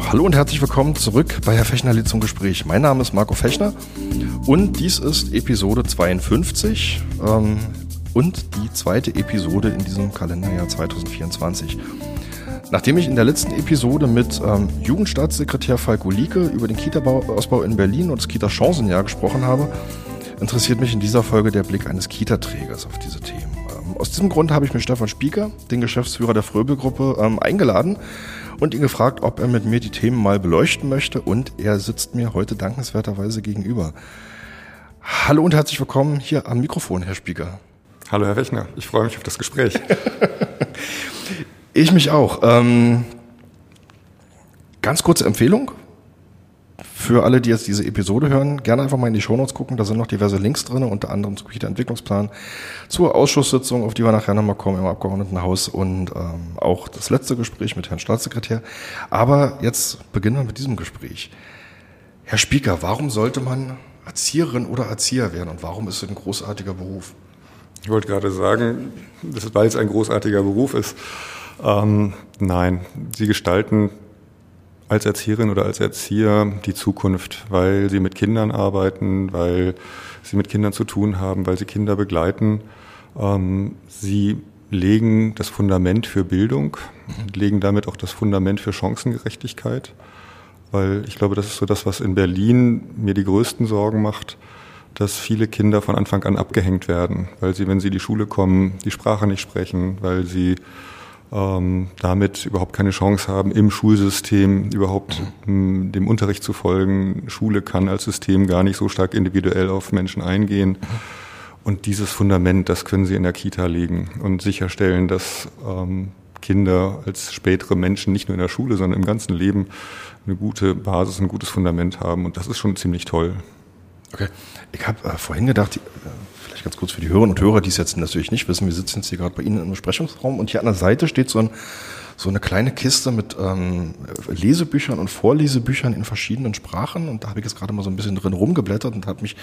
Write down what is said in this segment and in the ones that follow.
Hallo und herzlich willkommen zurück bei Herr Fechner zum Gespräch. Mein Name ist Marco Fechner und dies ist Episode 52 ähm, und die zweite Episode in diesem Kalenderjahr 2024. Nachdem ich in der letzten Episode mit ähm, Jugendstaatssekretär Falko Lieke über den Kita-Ausbau in Berlin und das Kita-Chancenjahr gesprochen habe, interessiert mich in dieser Folge der Blick eines Kita-Trägers auf diese Themen. Ähm, aus diesem Grund habe ich mir Stefan Spieker, den Geschäftsführer der Fröbel-Gruppe, ähm, eingeladen und ihn gefragt, ob er mit mir die Themen mal beleuchten möchte und er sitzt mir heute dankenswerterweise gegenüber. Hallo und herzlich willkommen hier am Mikrofon, Herr Spieker. Hallo, Herr Rechner. Ich freue mich auf das Gespräch. ich mich auch. Ähm, ganz kurze Empfehlung für alle, die jetzt diese Episode hören, gerne einfach mal in die Shownotes gucken. Da sind noch diverse Links drin, unter anderem zum Kita-Entwicklungsplan, zur Ausschusssitzung, auf die wir nachher nochmal kommen im Abgeordnetenhaus und ähm, auch das letzte Gespräch mit Herrn Staatssekretär. Aber jetzt beginnen wir mit diesem Gespräch. Herr Spieker, warum sollte man Erzieherin oder Erzieher werden und warum ist es ein großartiger Beruf? Ich wollte gerade sagen, weil es ein großartiger Beruf ist. Ähm, nein, Sie gestalten als Erzieherin oder als Erzieher die Zukunft, weil sie mit Kindern arbeiten, weil sie mit Kindern zu tun haben, weil sie Kinder begleiten. Ähm, sie legen das Fundament für Bildung, legen damit auch das Fundament für Chancengerechtigkeit, weil ich glaube, das ist so das, was in Berlin mir die größten Sorgen macht, dass viele Kinder von Anfang an abgehängt werden, weil sie, wenn sie in die Schule kommen, die Sprache nicht sprechen, weil sie ähm, damit überhaupt keine Chance haben, im Schulsystem überhaupt mhm. dem Unterricht zu folgen. Schule kann als System gar nicht so stark individuell auf Menschen eingehen. Mhm. Und dieses Fundament, das können Sie in der Kita legen und sicherstellen, dass ähm, Kinder als spätere Menschen nicht nur in der Schule, sondern im ganzen Leben eine gute Basis, ein gutes Fundament haben. Und das ist schon ziemlich toll. Okay. Ich habe äh, vorhin gedacht, äh, ganz kurz für die Hörerinnen und Hörer, die es jetzt natürlich nicht wissen, wir sitzen jetzt hier gerade bei Ihnen im Besprechungsraum und hier an der Seite steht so, ein, so eine kleine Kiste mit ähm, Lesebüchern und Vorlesebüchern in verschiedenen Sprachen und da habe ich jetzt gerade mal so ein bisschen drin rumgeblättert und habe mich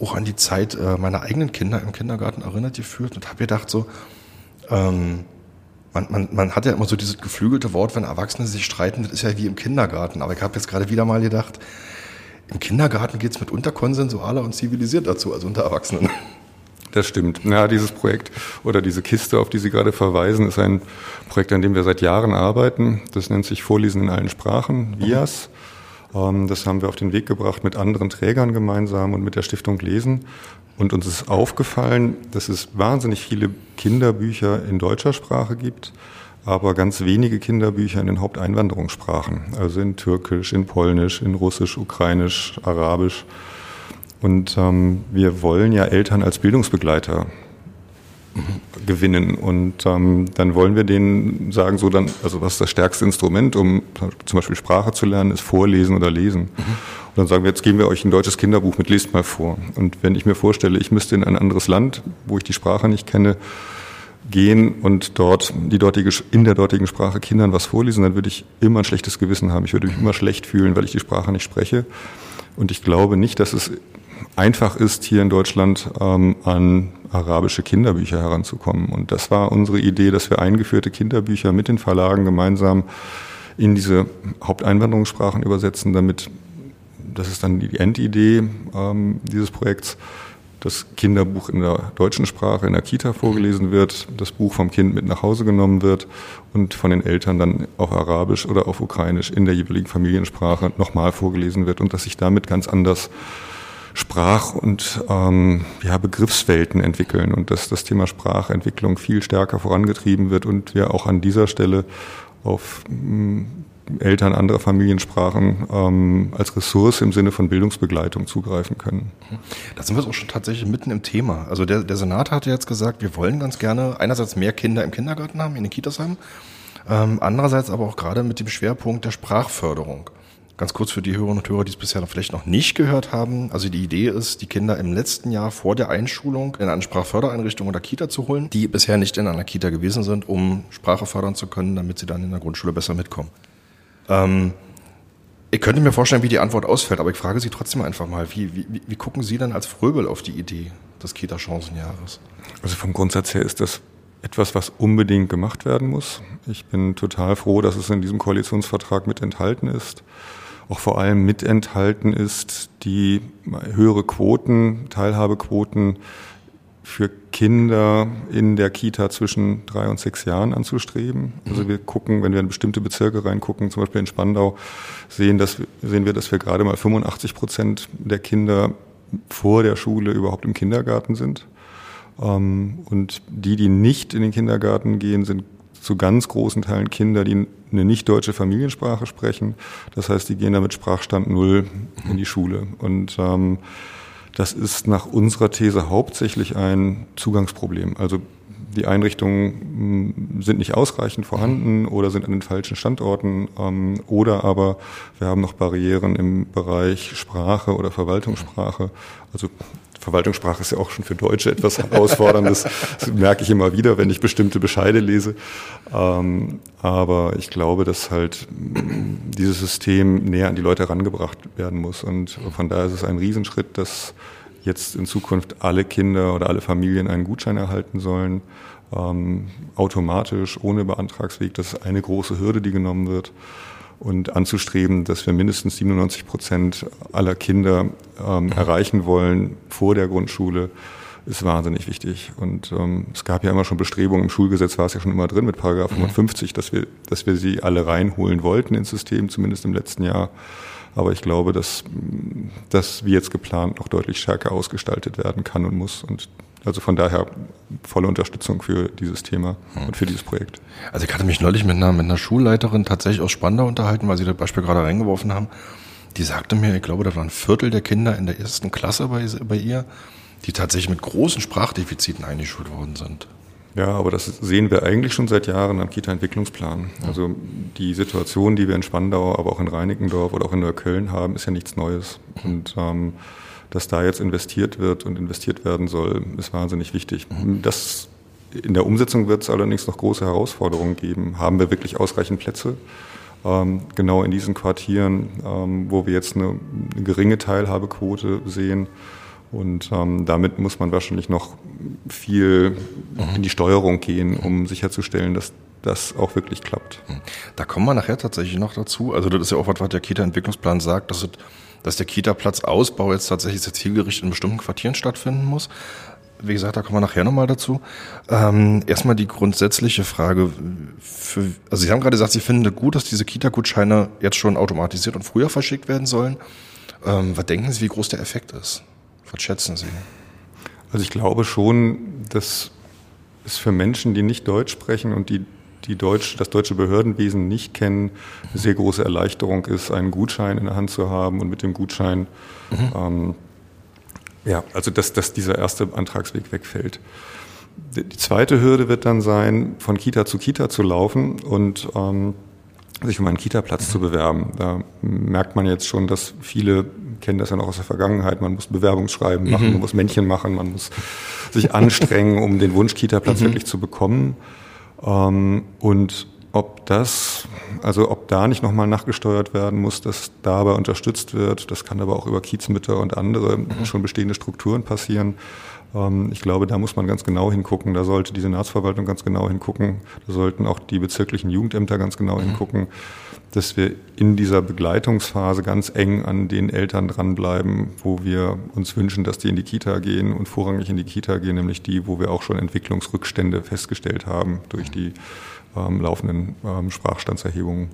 auch an die Zeit äh, meiner eigenen Kinder im Kindergarten erinnert gefühlt und habe gedacht so, ähm, man, man, man hat ja immer so dieses geflügelte Wort, wenn Erwachsene sich streiten, das ist ja wie im Kindergarten. Aber ich habe jetzt gerade wieder mal gedacht, im Kindergarten geht es mitunter konsensualer und zivilisiert dazu als unter Erwachsenen. Das stimmt. Ja, dieses Projekt oder diese Kiste, auf die Sie gerade verweisen, ist ein Projekt, an dem wir seit Jahren arbeiten. Das nennt sich Vorlesen in allen Sprachen, VIAS. Mhm. Das haben wir auf den Weg gebracht mit anderen Trägern gemeinsam und mit der Stiftung Lesen. Und uns ist aufgefallen, dass es wahnsinnig viele Kinderbücher in deutscher Sprache gibt aber ganz wenige Kinderbücher in den Haupteinwanderungssprachen, also in Türkisch, in Polnisch, in Russisch, Ukrainisch, Arabisch. Und ähm, wir wollen ja Eltern als Bildungsbegleiter gewinnen. Und ähm, dann wollen wir denen sagen, so dann, also was ist das stärkste Instrument, um zum Beispiel Sprache zu lernen, ist Vorlesen oder Lesen. Mhm. Und dann sagen wir, jetzt geben wir euch ein deutsches Kinderbuch mit, lest mal vor. Und wenn ich mir vorstelle, ich müsste in ein anderes Land, wo ich die Sprache nicht kenne, gehen und dort die dortige, in der dortigen Sprache Kindern was vorlesen, dann würde ich immer ein schlechtes Gewissen haben. Ich würde mich immer schlecht fühlen, weil ich die Sprache nicht spreche. Und ich glaube nicht, dass es einfach ist, hier in Deutschland ähm, an arabische Kinderbücher heranzukommen. Und das war unsere Idee, dass wir eingeführte Kinderbücher mit den Verlagen gemeinsam in diese Haupteinwanderungssprachen übersetzen, damit, das ist dann die Endidee ähm, dieses Projekts, das Kinderbuch in der deutschen Sprache in der Kita vorgelesen wird, das Buch vom Kind mit nach Hause genommen wird und von den Eltern dann auf Arabisch oder auf Ukrainisch in der jeweiligen Familiensprache nochmal vorgelesen wird und dass sich damit ganz anders Sprach- und ähm, ja, Begriffswelten entwickeln und dass das Thema Sprachentwicklung viel stärker vorangetrieben wird und wir auch an dieser Stelle auf mm, Eltern anderer Familiensprachen ähm, als Ressource im Sinne von Bildungsbegleitung zugreifen können. Da sind wir auch schon tatsächlich mitten im Thema. Also der, der Senat hat jetzt gesagt, wir wollen ganz gerne einerseits mehr Kinder im Kindergarten haben, in den Kitas haben, ähm, andererseits aber auch gerade mit dem Schwerpunkt der Sprachförderung. Ganz kurz für die Hörerinnen und Hörer, die es bisher vielleicht noch nicht gehört haben. Also die Idee ist, die Kinder im letzten Jahr vor der Einschulung in eine Sprachfördereinrichtung oder Kita zu holen, die bisher nicht in einer Kita gewesen sind, um Sprache fördern zu können, damit sie dann in der Grundschule besser mitkommen. Ähm, ich könnte mir vorstellen, wie die Antwort ausfällt, aber ich frage Sie trotzdem einfach mal, wie, wie, wie gucken Sie denn als Fröbel auf die Idee des Kita-Chancenjahres? Also vom Grundsatz her ist das etwas, was unbedingt gemacht werden muss. Ich bin total froh, dass es in diesem Koalitionsvertrag mit enthalten ist. Auch vor allem mit enthalten ist, die höhere Quoten, Teilhabequoten für Kinder in der Kita zwischen drei und sechs Jahren anzustreben. Also wir gucken, wenn wir in bestimmte Bezirke reingucken, zum Beispiel in Spandau, sehen, dass, sehen wir, dass wir gerade mal 85 Prozent der Kinder vor der Schule überhaupt im Kindergarten sind. Ähm, und die, die nicht in den Kindergarten gehen, sind zu ganz großen Teilen Kinder, die eine nicht deutsche Familiensprache sprechen. Das heißt, die gehen da mit Sprachstand Null in die Schule. Und ähm, das ist nach unserer These hauptsächlich ein Zugangsproblem. Also die Einrichtungen hm, sind nicht ausreichend vorhanden oder sind an den falschen Standorten ähm, oder aber wir haben noch Barrieren im Bereich Sprache oder Verwaltungssprache. Also Verwaltungssprache ist ja auch schon für Deutsche etwas herausforderndes. Das merke ich immer wieder, wenn ich bestimmte Bescheide lese. Ähm, aber ich glaube, dass halt dieses System näher an die Leute herangebracht werden muss. Und von daher ist es ein Riesenschritt, dass jetzt in Zukunft alle Kinder oder alle Familien einen Gutschein erhalten sollen, ähm, automatisch, ohne Beantragsweg. Das ist eine große Hürde, die genommen wird und anzustreben, dass wir mindestens 97 Prozent aller Kinder ähm, erreichen wollen vor der Grundschule, ist wahnsinnig wichtig. Und ähm, es gab ja immer schon Bestrebungen, im Schulgesetz war es ja schon immer drin mit Paragraph 55, dass wir, dass wir sie alle reinholen wollten ins System, zumindest im letzten Jahr. Aber ich glaube, dass das wie jetzt geplant noch deutlich stärker ausgestaltet werden kann und muss. Und also von daher volle Unterstützung für dieses Thema hm. und für dieses Projekt. Also ich hatte mich neulich mit einer, mit einer Schulleiterin tatsächlich aus Spandau unterhalten, weil sie das Beispiel gerade reingeworfen haben. Die sagte mir, ich glaube, da waren ein Viertel der Kinder in der ersten Klasse bei, bei ihr, die tatsächlich mit großen Sprachdefiziten eingeschult worden sind. Ja, aber das sehen wir eigentlich schon seit Jahren am Kita-Entwicklungsplan. Also die Situation, die wir in Spandau, aber auch in Reinickendorf oder auch in Neukölln haben, ist ja nichts Neues. Und ähm, dass da jetzt investiert wird und investiert werden soll, ist wahnsinnig wichtig. Das in der Umsetzung wird es allerdings noch große Herausforderungen geben. Haben wir wirklich ausreichend Plätze? Ähm, genau in diesen Quartieren, ähm, wo wir jetzt eine, eine, geringe Teilhabequote sehen. Und ähm, damit muss man wahrscheinlich noch viel mhm. in die Steuerung gehen, um sicherzustellen, dass das auch wirklich klappt. Da kommen wir nachher tatsächlich noch dazu. Also das ist ja auch was, was der Kita-Entwicklungsplan sagt, dass es dass der Kita-Platzausbau jetzt tatsächlich sehr zielgerichtet in bestimmten Quartieren stattfinden muss. Wie gesagt, da kommen wir nachher nochmal dazu. Ähm, erstmal die grundsätzliche Frage. Für, also Sie haben gerade gesagt, Sie finden es gut, dass diese Kita-Gutscheine jetzt schon automatisiert und früher verschickt werden sollen. Ähm, was denken Sie, wie groß der Effekt ist? Was schätzen Sie? Also ich glaube schon, dass es für Menschen, die nicht Deutsch sprechen und die die Deutsch, das deutsche Behördenwesen nicht kennen, eine sehr große Erleichterung ist, einen Gutschein in der Hand zu haben und mit dem Gutschein, mhm. ähm, ja, also dass, dass dieser erste Antragsweg wegfällt. Die zweite Hürde wird dann sein, von Kita zu Kita zu laufen und ähm, sich um einen Kita-Platz mhm. zu bewerben. Da merkt man jetzt schon, dass viele kennen das ja noch aus der Vergangenheit. Man muss Bewerbungsschreiben machen, mhm. man muss Männchen machen, man muss sich anstrengen, um den Wunsch Kita-Platz mhm. wirklich zu bekommen. Ähm, und ob das, also ob da nicht nochmal nachgesteuert werden muss, dass dabei unterstützt wird, das kann aber auch über Kiezmütter und andere mhm. schon bestehende Strukturen passieren. Ähm, ich glaube, da muss man ganz genau hingucken. Da sollte die Senatsverwaltung ganz genau hingucken. Da sollten auch die bezirklichen Jugendämter ganz genau mhm. hingucken, dass wir in dieser Begleitungsphase ganz eng an den Eltern dranbleiben, wo wir uns wünschen, dass die in die Kita gehen und vorrangig in die Kita gehen, nämlich die, wo wir auch schon Entwicklungsrückstände festgestellt haben durch die ähm, laufenden ähm, Sprachstandserhebungen.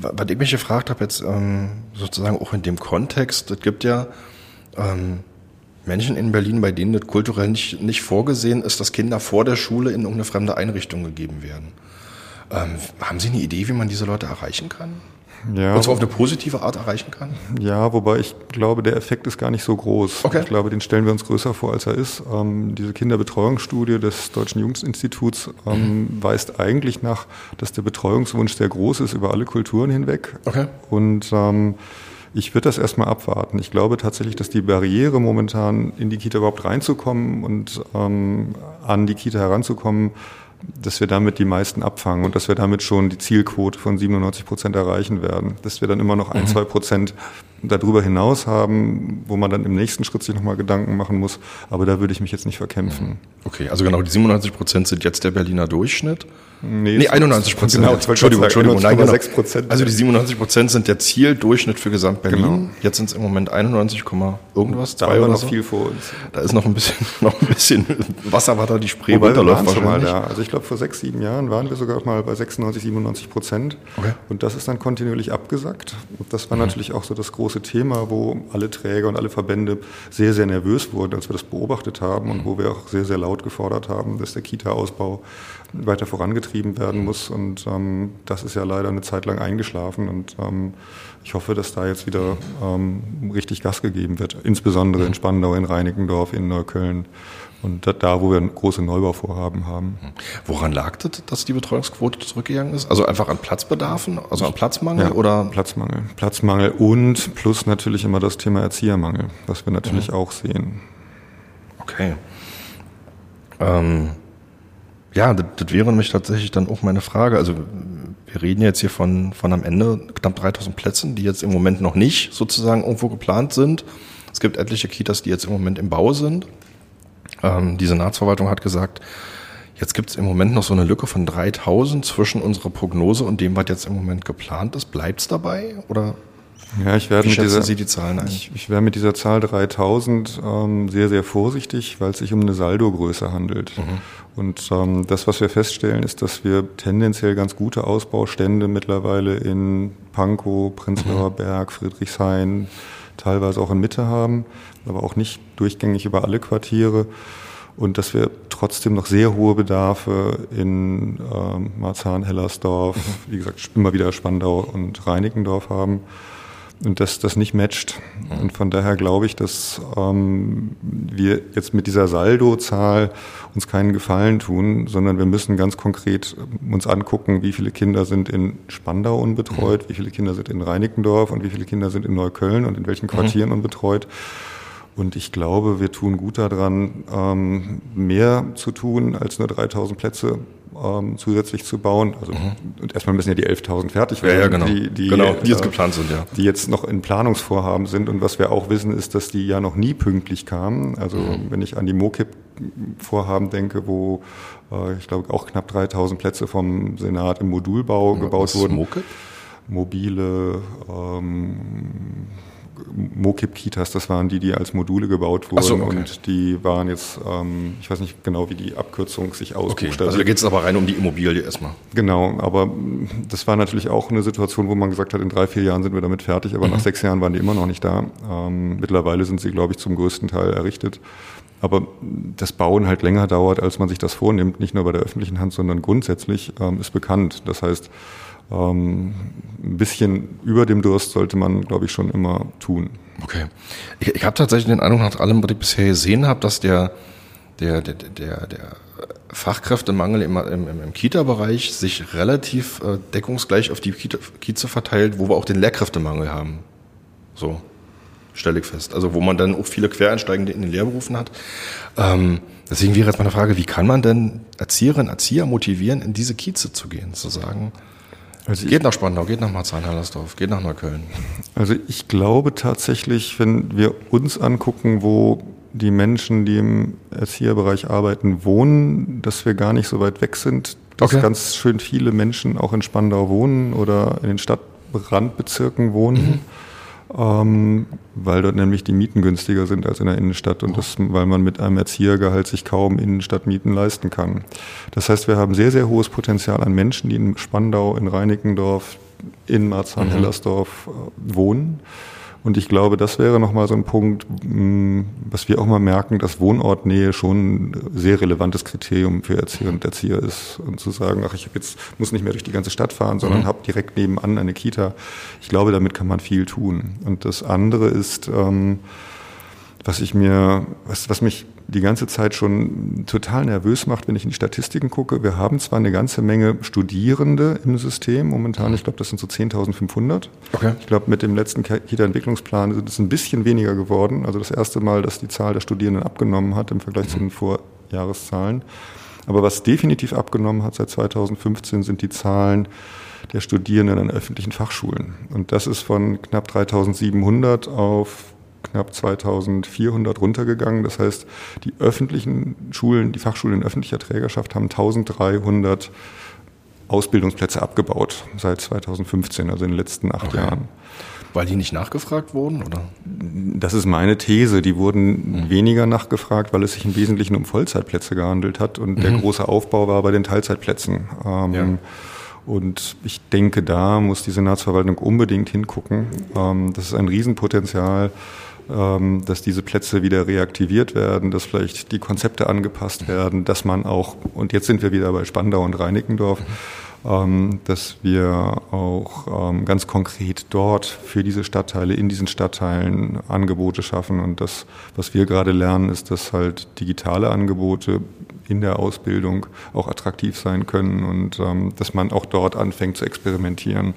Was ich mich gefragt habe jetzt ähm, sozusagen auch in dem Kontext, es gibt ja ähm, Menschen in Berlin, bei denen das kulturell nicht, nicht vorgesehen ist, dass Kinder vor der Schule in irgendeine fremde Einrichtung gegeben werden. Ähm, haben Sie eine Idee, wie man diese Leute erreichen kann? Ja. Und zwar auf eine positive Art erreichen kann? Ja, wobei ich glaube, der Effekt ist gar nicht so groß. Okay. Ich glaube, den stellen wir uns größer vor, als er ist. Ähm, diese Kinderbetreuungsstudie des Deutschen Jugendinstituts ähm, mhm. weist eigentlich nach, dass der Betreuungswunsch sehr groß ist über alle Kulturen hinweg. Okay. Und ähm, ich würde das erstmal abwarten. Ich glaube tatsächlich, dass die Barriere momentan in die Kita überhaupt reinzukommen und ähm, an die Kita heranzukommen, dass wir damit die meisten abfangen und dass wir damit schon die Zielquote von 97 Prozent erreichen werden. Dass wir dann immer noch ein, mhm. zwei Prozent darüber hinaus haben, wo man dann im nächsten Schritt sich nochmal Gedanken machen muss. Aber da würde ich mich jetzt nicht verkämpfen. Okay, also genau, die 97 Prozent sind jetzt der Berliner Durchschnitt. Nee, nee 91 Prozent. Genau, Entschuldigung, Entschuldigung. Nein, genau. Also die 97 Prozent sind der Zieldurchschnitt für Gesamt-Berlin. Genau. Jetzt sind es im Moment 91, irgendwas. Da haben wir noch so. viel vor uns. Da ist noch ein bisschen, noch ein bisschen Wasser, was da die Spree Wobei runterläuft. Wir schon mal da. Also ich glaube, vor sechs, sieben Jahren waren wir sogar mal bei 96, 97 Prozent. Okay. Und das ist dann kontinuierlich abgesackt. Und das war mhm. natürlich auch so das große Thema, wo alle Träger und alle Verbände sehr, sehr nervös wurden, als wir das beobachtet haben und wo wir auch sehr, sehr laut gefordert haben, dass der Kita-Ausbau weiter vorangetrieben werden muss. Und ähm, das ist ja leider eine Zeit lang eingeschlafen. Und ähm, ich hoffe, dass da jetzt wieder ähm, richtig Gas gegeben wird, insbesondere in Spandau, in Reinickendorf, in Neukölln. Und da, wo wir große Neubauvorhaben haben. Woran lag das, dass die Betreuungsquote zurückgegangen ist? Also einfach an Platzbedarfen, also an Platzmangel ja, oder? Platzmangel. Platzmangel und plus natürlich immer das Thema Erziehermangel, was wir natürlich mhm. auch sehen. Okay. Ähm, ja, das, das wäre nämlich tatsächlich dann auch meine Frage. Also wir reden jetzt hier von, von am Ende knapp 3000 Plätzen, die jetzt im Moment noch nicht sozusagen irgendwo geplant sind. Es gibt etliche Kitas, die jetzt im Moment im Bau sind. Ähm, die Senatsverwaltung hat gesagt, jetzt gibt es im Moment noch so eine Lücke von 3000 zwischen unserer Prognose und dem, was jetzt im Moment geplant ist. Bleibt es dabei oder ja, ich werde mit dieser, Sie die Zahlen ein? Ich, ich werde mit dieser Zahl 3000 ähm, sehr, sehr vorsichtig, weil es sich um eine Saldogröße handelt. Mhm. Und ähm, das, was wir feststellen, ist, dass wir tendenziell ganz gute Ausbaustände mittlerweile in Pankow, Prenzlauer mhm. Berg, Friedrichshain, teilweise auch in Mitte haben, aber auch nicht durchgängig über alle Quartiere. Und dass wir trotzdem noch sehr hohe Bedarfe in ähm, Marzahn, Hellersdorf, mhm. wie gesagt, immer wieder Spandau und Reinickendorf haben und dass das nicht matcht. Und von daher glaube ich, dass ähm, wir jetzt mit dieser Saldozahl uns keinen Gefallen tun, sondern wir müssen ganz konkret uns angucken, wie viele Kinder sind in Spandau unbetreut, wie viele Kinder sind in Reinickendorf und wie viele Kinder sind in Neukölln und in welchen mhm. Quartieren unbetreut. Und ich glaube, wir tun gut daran, ähm, mehr zu tun, als nur 3000 Plätze ähm, zusätzlich zu bauen. Also mhm. und erstmal müssen ja die 11.000 fertig werden, ja, ja, genau. die, die, genau, die jetzt äh, geplant sind, ja. Die jetzt noch in Planungsvorhaben sind. Und was wir auch wissen, ist, dass die ja noch nie pünktlich kamen. Also mhm. wenn ich an die MOKIP-Vorhaben denke, wo äh, ich glaube auch knapp 3.000 Plätze vom Senat im Modulbau gebaut wurden. MOKIP? Mobile ähm, Mokip-Kitas, das waren die, die als Module gebaut wurden so, okay. und die waren jetzt, ähm, ich weiß nicht genau, wie die Abkürzung sich ausbuchstabiert. Okay, also da geht es aber rein um die Immobilie erstmal. Genau, aber das war natürlich auch eine Situation, wo man gesagt hat, in drei, vier Jahren sind wir damit fertig, aber mhm. nach sechs Jahren waren die immer noch nicht da. Ähm, mittlerweile sind sie, glaube ich, zum größten Teil errichtet. Aber das Bauen halt länger dauert, als man sich das vornimmt, nicht nur bei der öffentlichen Hand, sondern grundsätzlich ähm, ist bekannt. Das heißt, ähm, ein bisschen über dem Durst sollte man, glaube ich, schon immer tun. Okay. Ich, ich habe tatsächlich den Eindruck, nach allem, was ich bisher gesehen habe, dass der, der, der, der, der Fachkräftemangel im, im, im Kita-Bereich sich relativ äh, deckungsgleich auf die Kita, Kieze verteilt, wo wir auch den Lehrkräftemangel haben. So, stelle ich fest. Also wo man dann auch viele Quereinsteigende in den Lehrberufen hat. Ähm, deswegen wäre jetzt meine Frage, wie kann man denn Erzieherinnen, Erzieher motivieren, in diese Kieze zu gehen, zu sagen, also geht nach Spandau, geht nach Marzahn-Hellersdorf, geht nach Neukölln. Also ich glaube tatsächlich, wenn wir uns angucken, wo die Menschen, die im Erzieherbereich arbeiten, wohnen, dass wir gar nicht so weit weg sind, dass okay. ganz schön viele Menschen auch in Spandau wohnen oder in den Stadtrandbezirken wohnen. Mhm ähm, weil dort nämlich die Mieten günstiger sind als in der Innenstadt und das, weil man mit einem Erziehergehalt sich kaum Innenstadtmieten leisten kann. Das heißt, wir haben sehr, sehr hohes Potenzial an Menschen, die in Spandau, in Reinickendorf, in Marzahn-Hellersdorf mhm. wohnen und ich glaube, das wäre nochmal so ein Punkt, mm, was wir auch mal merken, dass Wohnortnähe schon ein sehr relevantes Kriterium für Erzieher und Erzieher ist. Und zu sagen, ach, ich jetzt muss nicht mehr durch die ganze Stadt fahren, sondern mhm. habe direkt nebenan eine Kita. Ich glaube, damit kann man viel tun. Und das andere ist, ähm, was ich mir, was, was mich die ganze Zeit schon total nervös macht, wenn ich in die Statistiken gucke. Wir haben zwar eine ganze Menge Studierende im System momentan, ich glaube, das sind so 10.500. Okay. Ich glaube, mit dem letzten Kita-Entwicklungsplan sind es ein bisschen weniger geworden. Also das erste Mal, dass die Zahl der Studierenden abgenommen hat im Vergleich mhm. zu den Vorjahreszahlen. Aber was definitiv abgenommen hat seit 2015 sind die Zahlen der Studierenden an öffentlichen Fachschulen. Und das ist von knapp 3700 auf knapp 2400 runtergegangen. Das heißt, die öffentlichen Schulen, die Fachschulen in öffentlicher Trägerschaft haben 1300 Ausbildungsplätze abgebaut seit 2015, also in den letzten acht okay. Jahren. Weil die nicht nachgefragt wurden, oder? Das ist meine These. Die wurden mhm. weniger nachgefragt, weil es sich im Wesentlichen um Vollzeitplätze gehandelt hat und mhm. der große Aufbau war bei den Teilzeitplätzen. Ähm, ja. Und ich denke, da muss die Senatsverwaltung unbedingt hingucken. Ähm, das ist ein Riesenpotenzial, dass diese Plätze wieder reaktiviert werden, dass vielleicht die Konzepte angepasst werden, dass man auch, und jetzt sind wir wieder bei Spandau und Reinickendorf, ähm, dass wir auch ähm, ganz konkret dort für diese Stadtteile, in diesen Stadtteilen Angebote schaffen. Und das, was wir gerade lernen, ist, dass halt digitale Angebote in der Ausbildung auch attraktiv sein können und ähm, dass man auch dort anfängt zu experimentieren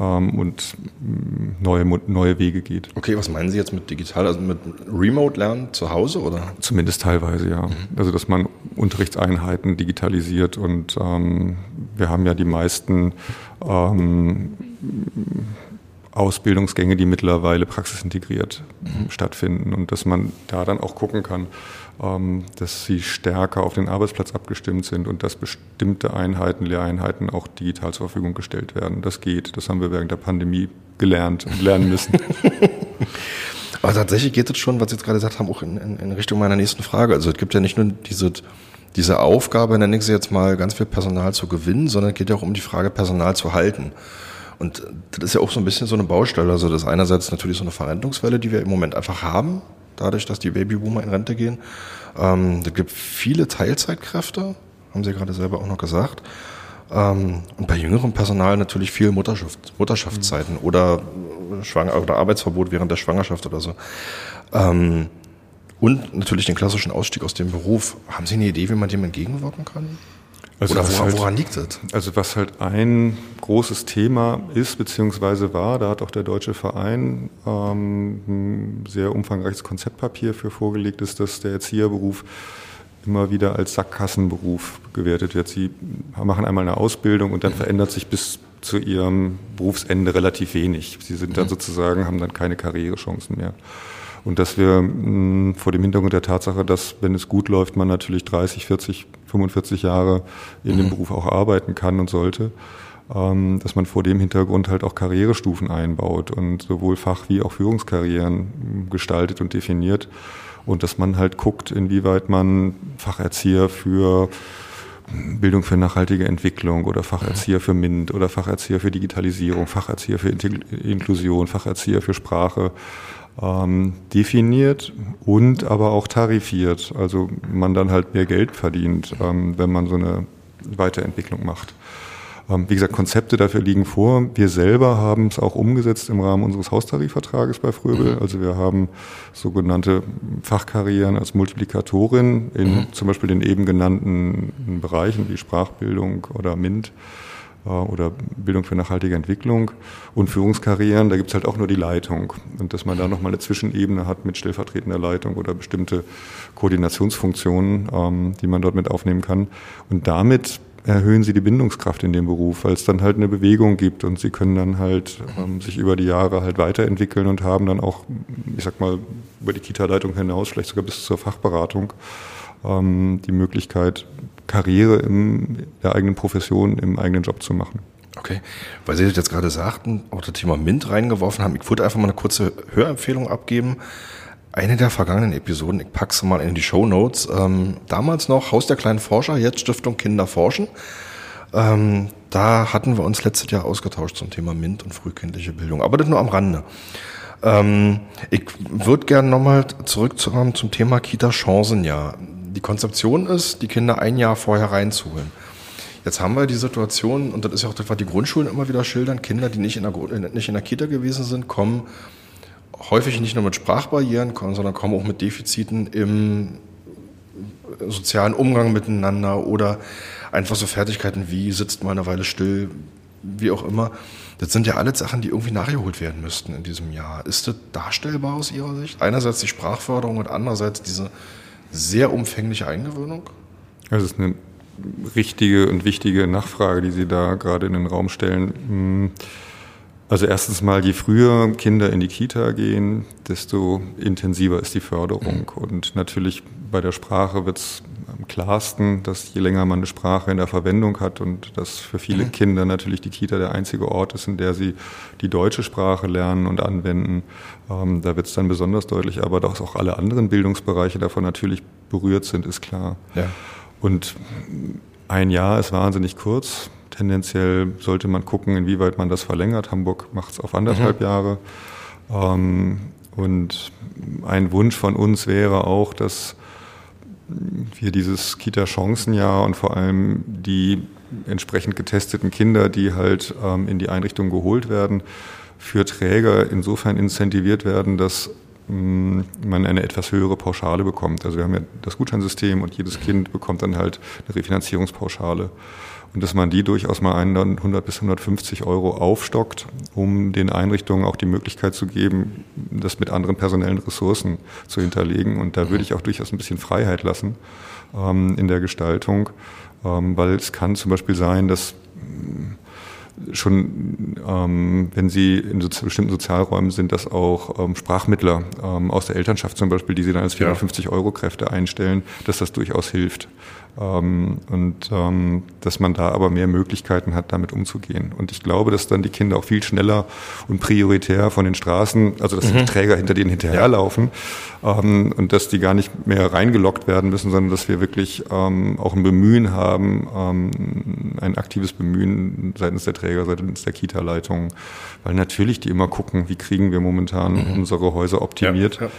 ähm, und mm, neue, neue Wege geht. Okay, was meinen Sie jetzt mit digital? Also mit Remote-Lernen zu Hause oder? Zumindest teilweise, ja. Mhm. Also dass man Unterrichtseinheiten digitalisiert und ähm, wir haben ja die meisten ähm, Ausbildungsgänge, die mittlerweile praxisintegriert mhm. stattfinden und dass man da dann auch gucken kann, dass sie stärker auf den Arbeitsplatz abgestimmt sind und dass bestimmte Einheiten, Lehreinheiten auch digital zur Verfügung gestellt werden. Das geht. Das haben wir während der Pandemie gelernt und lernen müssen. Aber tatsächlich geht es schon, was Sie jetzt gerade gesagt haben, auch in, in, in, Richtung meiner nächsten Frage. Also es gibt ja nicht nur diese, diese Aufgabe, nenne ich sie jetzt mal, ganz viel Personal zu gewinnen, sondern es geht ja auch um die Frage, Personal zu halten. Und das ist ja auch so ein bisschen so eine Baustelle. Also das einerseits natürlich so eine Verrentungswelle, die wir im Moment einfach haben, dadurch, dass die Babyboomer in Rente gehen. Ähm, es gibt viele Teilzeitkräfte, haben Sie gerade selber auch noch gesagt. Ähm, und bei jüngerem Personal natürlich viel Mutterschaft, Mutterschaftszeiten mhm. oder, Schwanger oder Arbeitsverbot während der Schwangerschaft oder so. Ähm, und natürlich den klassischen Ausstieg aus dem Beruf. Haben Sie eine Idee, wie man dem entgegenwirken kann? Also Oder woran, halt, woran liegt das? Also was halt ein großes Thema ist, beziehungsweise war, da hat auch der Deutsche Verein ähm, sehr umfangreiches Konzeptpapier für vorgelegt, ist, dass der Erzieherberuf immer wieder als Sackkassenberuf gewertet wird. Sie machen einmal eine Ausbildung und dann verändert sich bis zu ihrem Berufsende relativ wenig. Sie sind dann mhm. sozusagen, haben dann keine Karrierechancen mehr. Und dass wir mh, vor dem Hintergrund der Tatsache, dass wenn es gut läuft, man natürlich 30, 40, 45 Jahre in dem mhm. Beruf auch arbeiten kann und sollte, dass man vor dem Hintergrund halt auch Karrierestufen einbaut und sowohl Fach- wie auch Führungskarrieren gestaltet und definiert. Und dass man halt guckt, inwieweit man Facherzieher für Bildung für nachhaltige Entwicklung oder Facherzieher für MINT oder Facherzieher für Digitalisierung, Facherzieher für Inklusion, Facherzieher für Sprache ähm, definiert und aber auch tarifiert. Also man dann halt mehr Geld verdient, ähm, wenn man so eine Weiterentwicklung macht. Ähm, wie gesagt, Konzepte dafür liegen vor. Wir selber haben es auch umgesetzt im Rahmen unseres Haustarifvertrages bei Fröbel. Mhm. Also wir haben sogenannte Fachkarrieren als Multiplikatorin in mhm. zum Beispiel den eben genannten Bereichen wie Sprachbildung oder MINT äh, oder Bildung für nachhaltige Entwicklung und Führungskarrieren, da gibt es halt auch nur die Leitung. Und dass man da nochmal eine Zwischenebene hat mit stellvertretender Leitung oder bestimmte Koordinationsfunktionen, ähm, die man dort mit aufnehmen kann. Und damit erhöhen sie die Bindungskraft in dem Beruf, weil es dann halt eine Bewegung gibt und sie können dann halt ähm, sich über die Jahre halt weiterentwickeln und haben dann auch, ich sag mal, über die Kita-Leitung hinaus, vielleicht sogar bis zur Fachberatung, ähm, die Möglichkeit, Karriere in der eigenen Profession, im eigenen Job zu machen. Okay, weil Sie das jetzt gerade sagten, auch das Thema MINT reingeworfen haben, ich würde einfach mal eine kurze Hörempfehlung abgeben. Eine der vergangenen Episoden, ich packe sie mal in die Show Notes, ähm, damals noch Haus der kleinen Forscher, jetzt Stiftung Kinder forschen. Ähm, da hatten wir uns letztes Jahr ausgetauscht zum Thema MINT und frühkindliche Bildung, aber das nur am Rande. Ähm, ich würde gerne nochmal zurückkommen zum Thema Kita-Chancenjahr die Konzeption ist, die Kinder ein Jahr vorher reinzuholen. Jetzt haben wir die Situation, und das ist ja auch das, was die Grundschulen immer wieder schildern, Kinder, die nicht in der, nicht in der Kita gewesen sind, kommen häufig nicht nur mit Sprachbarrieren, sondern kommen auch mit Defiziten im sozialen Umgang miteinander oder einfach so Fertigkeiten wie sitzt mal eine Weile still, wie auch immer. Das sind ja alles Sachen, die irgendwie nachgeholt werden müssten in diesem Jahr. Ist das darstellbar aus Ihrer Sicht? Einerseits die Sprachförderung und andererseits diese sehr umfängliche Eingewöhnung? Es ist eine richtige und wichtige Nachfrage, die Sie da gerade in den Raum stellen. Hm, also erstens mal, je früher Kinder in die Kita gehen, desto intensiver ist die Förderung. Und natürlich bei der Sprache wird es am klarsten, dass je länger man eine Sprache in der Verwendung hat und dass für viele mhm. Kinder natürlich die Kita der einzige Ort ist, in der sie die deutsche Sprache lernen und anwenden. Ähm, da wird es dann besonders deutlich, aber dass auch alle anderen Bildungsbereiche davon natürlich berührt sind, ist klar. Ja. Und ein Jahr ist wahnsinnig kurz. Tendenziell sollte man gucken, inwieweit man das verlängert. Hamburg macht es auf anderthalb mhm. Jahre. Ähm, und ein Wunsch von uns wäre auch, dass wir dieses Kita-Chancenjahr und vor allem die entsprechend getesteten Kinder, die halt ähm, in die Einrichtung geholt werden, für Träger insofern incentiviert werden, dass ähm, man eine etwas höhere Pauschale bekommt. Also wir haben ja das Gutscheinsystem und jedes Kind bekommt dann halt eine Refinanzierungspauschale und dass man die durchaus mal 100 bis 150 Euro aufstockt, um den Einrichtungen auch die Möglichkeit zu geben, das mit anderen personellen Ressourcen zu hinterlegen. Und da würde ich auch durchaus ein bisschen Freiheit lassen ähm, in der Gestaltung, ähm, weil es kann zum Beispiel sein, dass schon, ähm, wenn sie in so, bestimmten Sozialräumen sind, dass auch ähm, Sprachmittler ähm, aus der Elternschaft zum Beispiel, die sie dann als 450 Euro Kräfte einstellen, dass das durchaus hilft. Ähm, und ähm, dass man da aber mehr Möglichkeiten hat, damit umzugehen. Und ich glaube, dass dann die Kinder auch viel schneller und prioritär von den Straßen, also dass mhm. die Träger hinter denen hinterherlaufen ähm, und dass die gar nicht mehr reingelockt werden müssen, sondern dass wir wirklich ähm, auch ein Bemühen haben, ähm, ein aktives Bemühen seitens der Träger, seitens der Kita-Leitung, weil natürlich die immer gucken, wie kriegen wir momentan mhm. unsere Häuser optimiert. Ja, ja.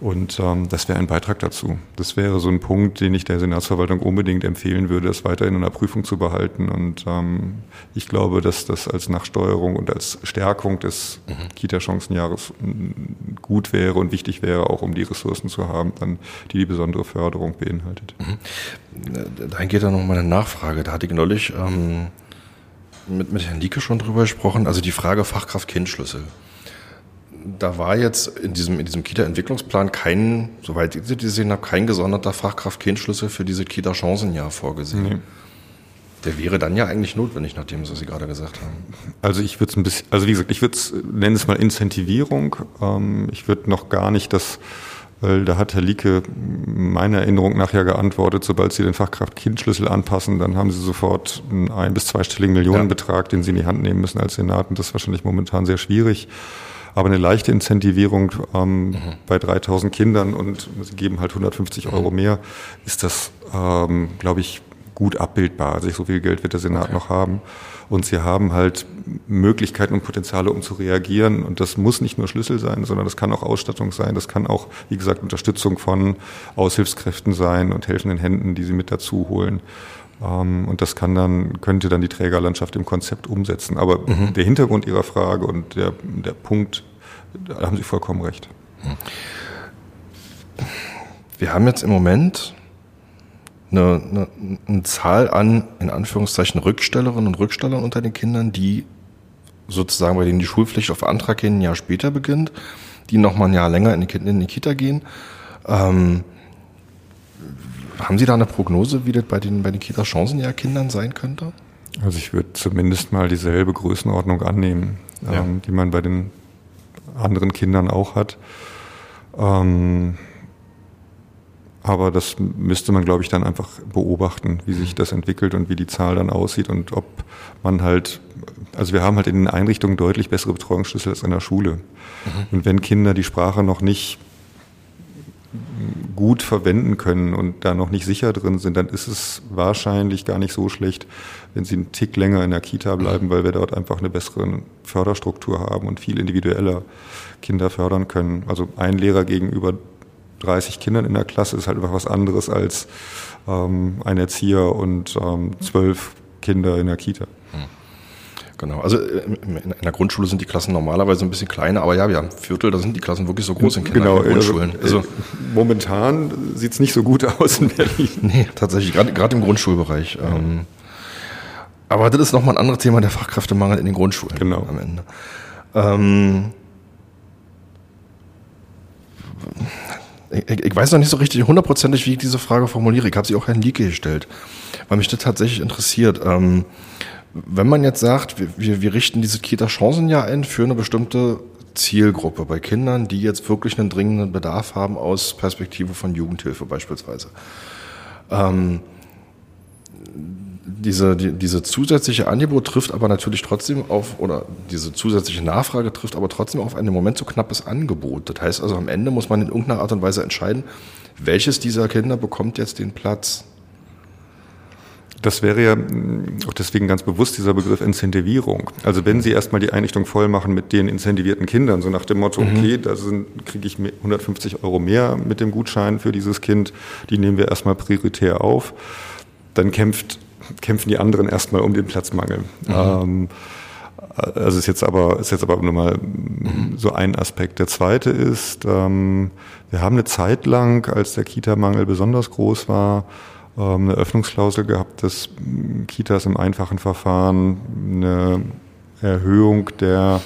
Und ähm, das wäre ein Beitrag dazu. Das wäre so ein Punkt, den ich der Senatsverwaltung unbedingt empfehlen würde, das weiterhin in der Prüfung zu behalten. Und ähm, ich glaube, dass das als Nachsteuerung und als Stärkung des mhm. Kita-Chancenjahres gut wäre und wichtig wäre, auch um die Ressourcen zu haben, dann, die die besondere Förderung beinhaltet. Mhm. Da geht da noch mal eine Nachfrage. Da hatte ich neulich ähm, mit, mit Herrn Lieke schon drüber gesprochen. Also die Frage Fachkraft-Kindschlüssel da war jetzt in diesem, in diesem Kita-Entwicklungsplan kein, soweit ich gesehen habe, kein gesonderter Fachkraft-Kindschlüssel für diese Kita-Chancenjahr vorgesehen. Nee. Der wäre dann ja eigentlich notwendig, nachdem was Sie gerade gesagt haben. Also ich würde es ein bisschen, also wie gesagt, ich würde es, nenne es mal Incentivierung. Ähm, ich würde noch gar nicht das, weil da hat Herr Lieke meiner Erinnerung nach ja geantwortet, sobald Sie den Fachkraft-Kindschlüssel anpassen, dann haben Sie sofort einen ein- bis zweistelligen Millionenbetrag, ja. den Sie in die Hand nehmen müssen als Senat. Und das ist wahrscheinlich momentan sehr schwierig. Aber eine leichte Incentivierung ähm, mhm. bei 3000 Kindern und sie geben halt 150 Euro mhm. mehr, ist das, ähm, glaube ich, gut abbildbar. Also so viel Geld wird der Senat okay. noch haben. Und sie haben halt Möglichkeiten und Potenziale, um zu reagieren. Und das muss nicht nur Schlüssel sein, sondern das kann auch Ausstattung sein. Das kann auch, wie gesagt, Unterstützung von Aushilfskräften sein und helfenden Händen, die sie mit dazu holen. Ähm, und das kann dann, könnte dann die Trägerlandschaft im Konzept umsetzen. Aber mhm. der Hintergrund Ihrer Frage und der, der Punkt, da haben Sie vollkommen recht. Wir haben jetzt im Moment eine, eine, eine Zahl an, in Anführungszeichen, Rückstellerinnen und Rückstellern unter den Kindern, die sozusagen, bei denen die Schulpflicht auf Antrag hin ein Jahr später beginnt, die nochmal ein Jahr länger in die, in die Kita gehen. Ähm, haben Sie da eine Prognose, wie das bei den, bei den Kita-Chancenjahr-Kindern sein könnte? Also ich würde zumindest mal dieselbe Größenordnung annehmen, ja. ähm, die man bei den anderen Kindern auch hat. Ähm, aber das müsste man, glaube ich, dann einfach beobachten, wie sich das entwickelt und wie die Zahl dann aussieht und ob man halt, also wir haben halt in den Einrichtungen deutlich bessere Betreuungsschlüssel als in der Schule. Mhm. Und wenn Kinder die Sprache noch nicht gut verwenden können und da noch nicht sicher drin sind, dann ist es wahrscheinlich gar nicht so schlecht, wenn sie einen Tick länger in der Kita bleiben, weil wir dort einfach eine bessere Förderstruktur haben und viel individueller Kinder fördern können. Also ein Lehrer gegenüber 30 Kindern in der Klasse ist halt einfach was anderes als ähm, ein Erzieher und ähm, zwölf Kinder in der Kita. Genau, also äh, in der Grundschule sind die Klassen normalerweise ein bisschen kleiner, aber ja, wir haben Viertel, da sind die Klassen wirklich so groß in Kinder genau, in Grundschulen. Also, also momentan sieht es nicht so gut aus in Berlin. Nee, tatsächlich, gerade im Grundschulbereich. Ja. Ähm, aber das ist nochmal ein anderes Thema, der Fachkräftemangel in den Grundschulen genau. am Ende. Ähm, ich, ich, weiß noch nicht so richtig hundertprozentig, wie ich diese Frage formuliere. Ich habe sie auch Herrn Lieke gestellt, weil mich das tatsächlich interessiert. Ähm, wenn man jetzt sagt, wir, wir, richten diese Kita-Chancenjahr ein für eine bestimmte Zielgruppe bei Kindern, die jetzt wirklich einen dringenden Bedarf haben aus Perspektive von Jugendhilfe beispielsweise. Ähm, diese, die, diese zusätzliche Angebot trifft aber natürlich trotzdem auf, oder diese zusätzliche Nachfrage trifft aber trotzdem auf ein im Moment so knappes Angebot. Das heißt also, am Ende muss man in irgendeiner Art und Weise entscheiden, welches dieser Kinder bekommt jetzt den Platz. Das wäre ja mm, auch deswegen ganz bewusst dieser Begriff Incentivierung. Also wenn Sie erstmal die Einrichtung voll machen mit den incentivierten Kindern, so nach dem Motto, mhm. okay, da kriege ich 150 Euro mehr mit dem Gutschein für dieses Kind, die nehmen wir erstmal prioritär auf, dann kämpft kämpfen die anderen erstmal um den Platzmangel. Mhm. Ähm, also ist jetzt aber ist jetzt aber nur mal so ein Aspekt. Der zweite ist, ähm, wir haben eine Zeit lang, als der Kita-Mangel besonders groß war, eine Öffnungsklausel gehabt, dass Kitas im einfachen Verfahren eine Erhöhung der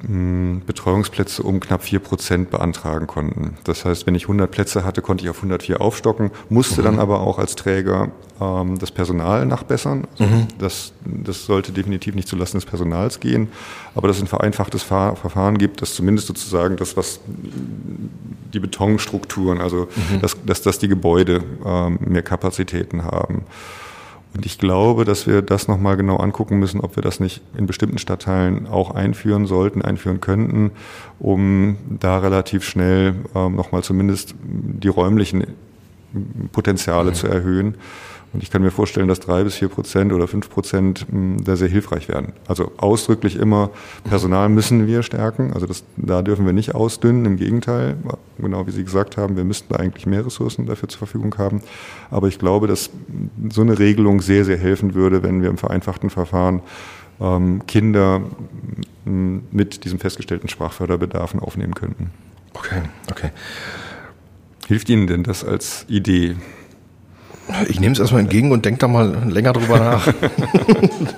Betreuungsplätze um knapp vier Prozent beantragen konnten. Das heißt, wenn ich 100 Plätze hatte, konnte ich auf 104 aufstocken, musste mhm. dann aber auch als Träger ähm, das Personal nachbessern. Also mhm. das, das sollte definitiv nicht zulasten des Personals gehen, aber dass es ein vereinfachtes Fahr Verfahren gibt, dass zumindest sozusagen das, was die Betonstrukturen, also mhm. dass, dass, dass die Gebäude ähm, mehr Kapazitäten haben. Und ich glaube, dass wir das nochmal genau angucken müssen, ob wir das nicht in bestimmten Stadtteilen auch einführen sollten, einführen könnten, um da relativ schnell ähm, nochmal zumindest die räumlichen Potenziale mhm. zu erhöhen. Und ich kann mir vorstellen, dass drei bis vier Prozent oder fünf Prozent hm, da sehr hilfreich werden. Also ausdrücklich immer Personal müssen wir stärken. Also das, da dürfen wir nicht ausdünnen. Im Gegenteil, genau wie Sie gesagt haben, wir müssten da eigentlich mehr Ressourcen dafür zur Verfügung haben. Aber ich glaube, dass so eine Regelung sehr, sehr helfen würde, wenn wir im vereinfachten Verfahren ähm, Kinder hm, mit diesem festgestellten Sprachförderbedarfen aufnehmen könnten. Okay, okay. Hilft Ihnen denn das als Idee? Ich nehme es erstmal entgegen und denke da mal länger drüber nach.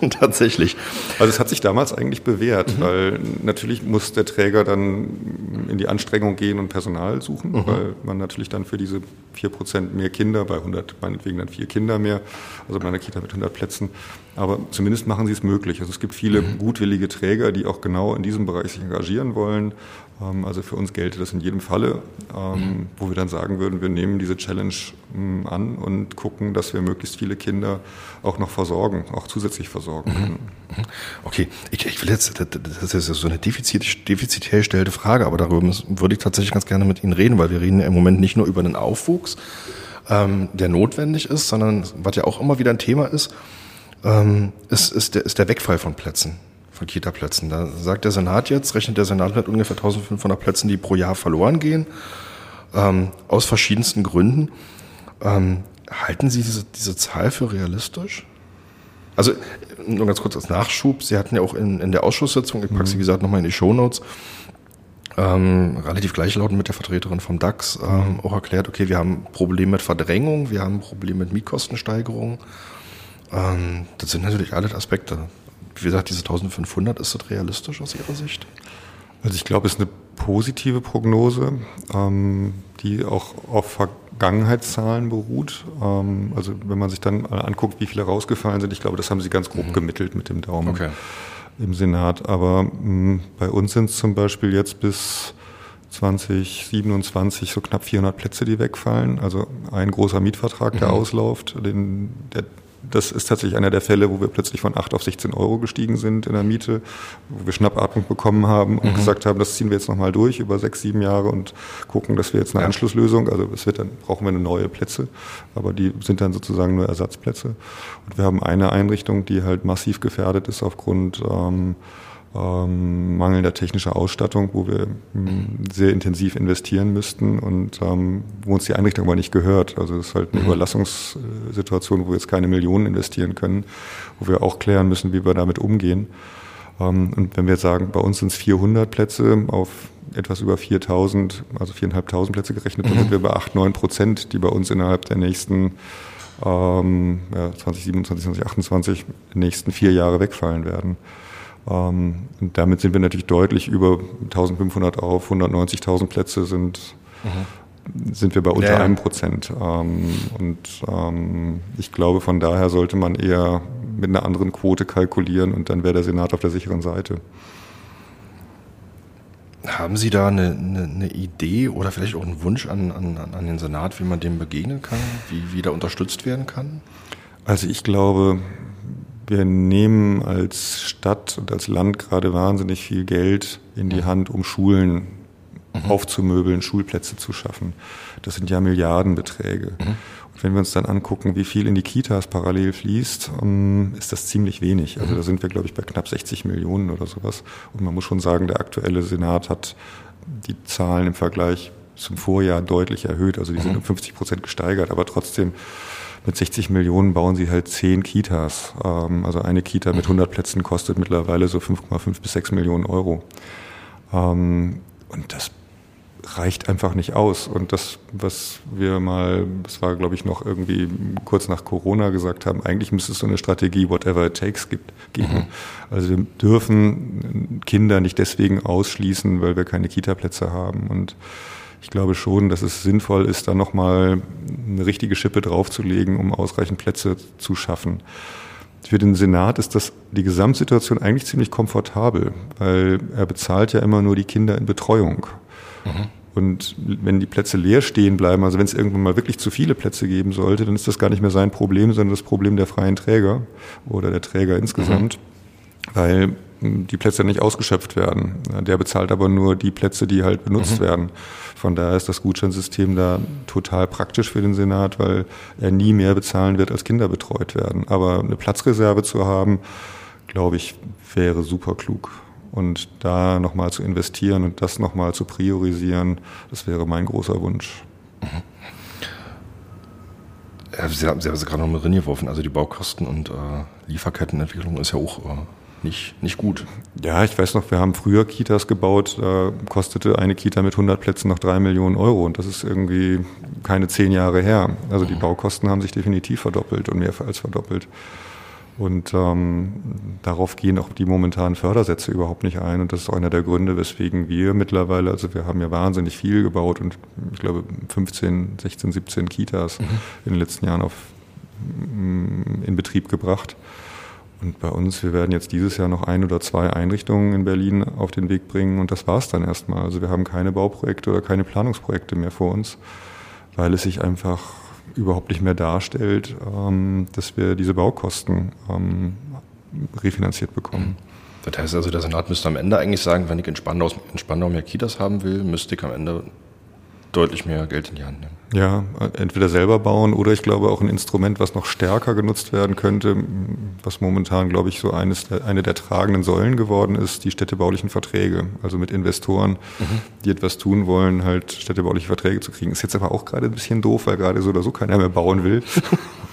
Tatsächlich. Also es hat sich damals eigentlich bewährt, mhm. weil natürlich muss der Träger dann in die Anstrengung gehen und Personal suchen, mhm. weil man natürlich dann für diese vier Prozent mehr Kinder, bei 100 meinetwegen dann vier Kinder mehr, also bei einer Kita mit 100 Plätzen, aber zumindest machen sie es möglich. Also es gibt viele mhm. gutwillige Träger, die auch genau in diesem Bereich sich engagieren wollen also für uns gelte das in jedem Falle, ähm, wo wir dann sagen würden, wir nehmen diese Challenge ähm, an und gucken, dass wir möglichst viele Kinder auch noch versorgen, auch zusätzlich versorgen können. Mhm. Okay, ich, ich will jetzt, das ist so eine defizit, defizitär gestellte Frage, aber darüber würde ich tatsächlich ganz gerne mit Ihnen reden, weil wir reden im Moment nicht nur über den Aufwuchs, der notwendig ist, sondern was ja auch immer wieder ein Thema ist, ist, ist, der, ist der Wegfall von Plätzen von Kita-Plätzen. Da sagt der Senat jetzt, rechnet der Senat mit ungefähr 1500 Plätzen, die pro Jahr verloren gehen, ähm, aus verschiedensten Gründen. Ähm, halten Sie diese, diese Zahl für realistisch? Also nur ganz kurz als Nachschub, Sie hatten ja auch in, in der Ausschusssitzung, ich packe sie wie gesagt nochmal in die Shownotes, ähm, relativ gleichlautend mit der Vertreterin vom DAX ähm, auch erklärt, okay, wir haben ein Problem mit Verdrängung, wir haben ein Problem mit Mietkostensteigerung. Ähm, das sind natürlich alle Aspekte wie gesagt, diese 1500, ist das realistisch aus Ihrer Sicht? Also ich glaube, es ist eine positive Prognose, ähm, die auch auf Vergangenheitszahlen beruht. Ähm, also wenn man sich dann anguckt, wie viele rausgefallen sind, ich glaube, das haben Sie ganz grob mhm. gemittelt mit dem Daumen okay. im Senat. Aber mh, hm, bei uns sind es zum Beispiel jetzt bis 2027 so knapp 400 Plätze, die wegfallen. Also ein großer Mietvertrag, der mhm. ausläuft, den, der das ist tatsächlich einer der Fälle, wo wir plötzlich von 8 auf 16 Euro gestiegen sind in der Miete, wo wir Schnappatmung bekommen haben und mhm. gesagt haben, das ziehen wir jetzt nochmal durch über sechs, sieben Jahre und gucken, dass wir jetzt eine ja. Anschlusslösung, also es wird dann, brauchen wir eine neue Plätze, aber die sind dann sozusagen nur Ersatzplätze. Und wir haben eine Einrichtung, die halt massiv gefährdet ist aufgrund ähm, ähm, mangelnder technischer Ausstattung, wo wir ähm, sehr intensiv investieren müssten und ähm, wo uns die Einrichtung aber nicht gehört. Also es ist halt eine mhm. Überlassungssituation, wo wir jetzt keine Millionen investieren können, wo wir auch klären müssen, wie wir damit umgehen. Ähm, und wenn wir jetzt sagen, bei uns sind es 400 Plätze auf etwas über 4000, also 4.500 Plätze gerechnet, dann mhm. sind wir bei 8, 9 Prozent, die bei uns innerhalb der nächsten ähm, ja, 2027, 2028, nächsten vier Jahre wegfallen werden. Ähm, und damit sind wir natürlich deutlich über 1500 auf, 190.000 Plätze sind, mhm. sind wir bei unter ja. einem Prozent. Ähm, und ähm, ich glaube, von daher sollte man eher mit einer anderen Quote kalkulieren und dann wäre der Senat auf der sicheren Seite. Haben Sie da eine, eine, eine, Idee oder vielleicht auch einen Wunsch an, an, an den Senat, wie man dem begegnen kann, wie, wie da unterstützt werden kann? Also ich glaube, wir nehmen als Stadt und als Land gerade wahnsinnig viel Geld in die Hand, um Schulen mhm. aufzumöbeln, Schulplätze zu schaffen. Das sind ja Milliardenbeträge. Mhm. Und wenn wir uns dann angucken, wie viel in die Kitas parallel fließt, ähm, ist das ziemlich wenig. Also mhm. da sind wir, glaube ich, bei knapp 60 Millionen oder sowas. Und man muss schon sagen, der aktuelle Senat hat die Zahlen im Vergleich zum Vorjahr deutlich erhöht. Also die sind mhm. um 50 Prozent gesteigert, aber trotzdem mit 60 Millionen bauen sie halt zehn Kitas. Ähm, also eine Kita mit 100 Plätzen kostet mittlerweile so 5,5 bis 6 Millionen Euro. Ähm, und das reicht einfach nicht aus. Und das, was wir mal, das war glaube ich noch irgendwie kurz nach Corona gesagt haben, eigentlich müsste es so eine Strategie Whatever it takes gibt, geben. Mhm. Also wir dürfen Kinder nicht deswegen ausschließen, weil wir keine Kita-Plätze haben. Und ich glaube schon, dass es sinnvoll ist, da nochmal eine richtige Schippe draufzulegen, um ausreichend Plätze zu schaffen. Für den Senat ist das die Gesamtsituation eigentlich ziemlich komfortabel, weil er bezahlt ja immer nur die Kinder in Betreuung. Mhm. Und wenn die Plätze leer stehen bleiben, also wenn es irgendwann mal wirklich zu viele Plätze geben sollte, dann ist das gar nicht mehr sein Problem, sondern das Problem der freien Träger oder der Träger insgesamt, mhm. weil die Plätze nicht ausgeschöpft werden. Der bezahlt aber nur die Plätze, die halt benutzt mhm. werden. Von daher ist das Gutscheinsystem da total praktisch für den Senat, weil er nie mehr bezahlen wird, als Kinder betreut werden. Aber eine Platzreserve zu haben, glaube ich, wäre super klug. Und da nochmal zu investieren und das nochmal zu priorisieren, das wäre mein großer Wunsch. Mhm. Sie haben, Sie haben es gerade noch mal reingeworfen, also die Baukosten und äh, Lieferkettenentwicklung ist ja auch äh, nicht, nicht gut. Ja, ich weiß noch, wir haben früher Kitas gebaut, da kostete eine Kita mit 100 Plätzen noch drei Millionen Euro und das ist irgendwie keine zehn Jahre her. Also die mhm. Baukosten haben sich definitiv verdoppelt und mehr als verdoppelt. Und ähm, darauf gehen auch die momentanen Fördersätze überhaupt nicht ein. Und das ist auch einer der Gründe, weswegen wir mittlerweile, also wir haben ja wahnsinnig viel gebaut und ich glaube 15, 16, 17 Kitas mhm. in den letzten Jahren auf, mm, in Betrieb gebracht. Und bei uns, wir werden jetzt dieses Jahr noch ein oder zwei Einrichtungen in Berlin auf den Weg bringen und das war's dann erstmal. Also wir haben keine Bauprojekte oder keine Planungsprojekte mehr vor uns, weil es sich einfach überhaupt nicht mehr darstellt, ähm, dass wir diese Baukosten ähm, refinanziert bekommen. Das heißt also, der Senat müsste am Ende eigentlich sagen, wenn ich in Spandau, in Spandau mehr Kitas haben will, müsste ich am Ende deutlich mehr Geld in die Hand nehmen. Ja, entweder selber bauen oder ich glaube auch ein Instrument, was noch stärker genutzt werden könnte, was momentan, glaube ich, so eines der, eine der tragenden Säulen geworden ist, die städtebaulichen Verträge. Also mit Investoren, mhm. die etwas tun wollen, halt städtebauliche Verträge zu kriegen. Ist jetzt aber auch gerade ein bisschen doof, weil gerade so oder so keiner mehr bauen will.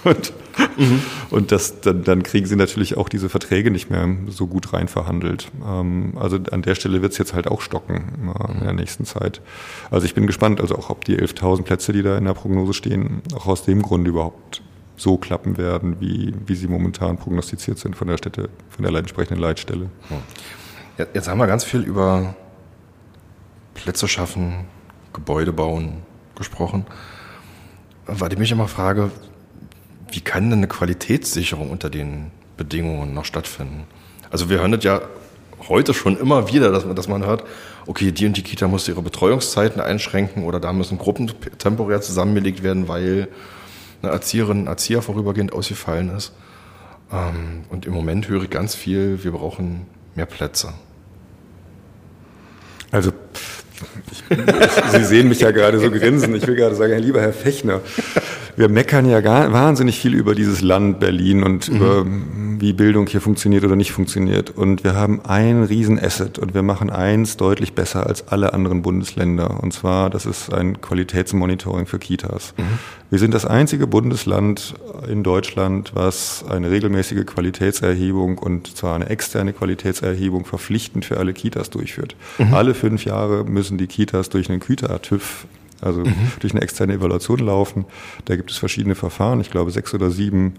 und, mhm. und das, dann, dann kriegen sie natürlich auch diese Verträge nicht mehr so gut rein verhandelt. Ähm, also an der Stelle wird es jetzt halt auch stocken äh, in der nächsten Zeit. Also ich bin gespannt, also auch ob die 11.000 Plätze, die da in der Prognose stehen, auch aus dem Grund überhaupt so klappen werden, wie, wie sie momentan prognostiziert sind von der Städte, von der entsprechenden Leitstelle. Jetzt haben wir ganz viel über Plätze schaffen, Gebäude bauen gesprochen. Weil ich mich immer frage, wie kann denn eine Qualitätssicherung unter den Bedingungen noch stattfinden? Also wir hören das ja heute schon immer wieder, dass man, dass man hört, okay, die und die Kita muss ihre Betreuungszeiten einschränken oder da müssen Gruppen temporär zusammengelegt werden, weil eine Erzieherin, ein Erzieher vorübergehend ausgefallen ist. Ähm, und im Moment höre ich ganz viel, wir brauchen mehr Plätze. Also ich, Sie sehen mich ja gerade so grinsen. Ich will gerade sagen, lieber Herr Fechner, wir meckern ja gar, wahnsinnig viel über dieses Land Berlin und mhm. über wie Bildung hier funktioniert oder nicht funktioniert. Und wir haben ein Riesenasset und wir machen eins deutlich besser als alle anderen Bundesländer. Und zwar, das ist ein Qualitätsmonitoring für Kitas. Mhm. Wir sind das einzige Bundesland in Deutschland, was eine regelmäßige Qualitätserhebung und zwar eine externe Qualitätserhebung verpflichtend für alle Kitas durchführt. Mhm. Alle fünf Jahre müssen die Kitas durch einen Kita-TÜV also mhm. durch eine externe Evaluation laufen. Da gibt es verschiedene Verfahren, ich glaube sechs oder sieben mhm.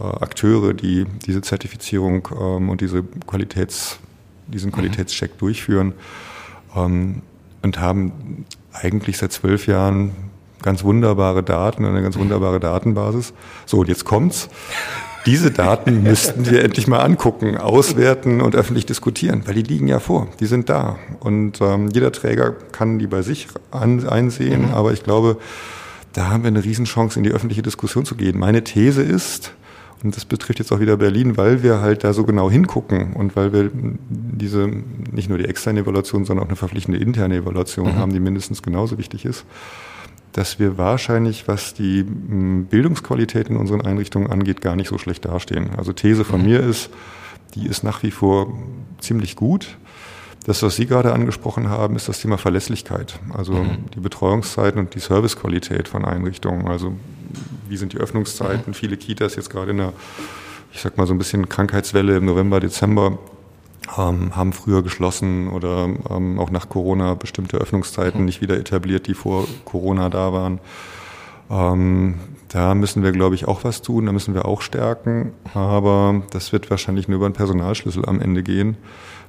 äh, Akteure, die diese Zertifizierung ähm, und diese Qualitäts, diesen Qualitätscheck durchführen ähm, und haben eigentlich seit zwölf Jahren ganz wunderbare Daten, eine ganz wunderbare Datenbasis. So, und jetzt kommt's. Diese Daten müssten wir endlich mal angucken, auswerten und öffentlich diskutieren, weil die liegen ja vor, die sind da. Und ähm, jeder Träger kann die bei sich an, einsehen, mhm. aber ich glaube, da haben wir eine Riesenchance, in die öffentliche Diskussion zu gehen. Meine These ist, und das betrifft jetzt auch wieder Berlin, weil wir halt da so genau hingucken und weil wir diese, nicht nur die externe Evaluation, sondern auch eine verpflichtende interne Evaluation mhm. haben, die mindestens genauso wichtig ist, dass wir wahrscheinlich, was die hm, Bildungsqualität in unseren Einrichtungen angeht, gar nicht so schlecht dastehen. Also These von mhm. mir ist, die ist nach wie vor ziemlich gut. Das, was Sie gerade angesprochen haben, ist das Thema Verlässlichkeit. Also mhm. die Betreuungszeiten und die Servicequalität von Einrichtungen. Also wie sind die Öffnungszeiten? Mhm. Viele Kitas jetzt gerade in der, ich sag mal so ein bisschen Krankheitswelle im November, Dezember ähm, haben früher geschlossen oder ähm, auch nach Corona bestimmte Öffnungszeiten nicht wieder etabliert, die vor Corona da waren. Ähm, da müssen wir, glaube ich, auch was tun, da müssen wir auch stärken, aber das wird wahrscheinlich nur über einen Personalschlüssel am Ende gehen,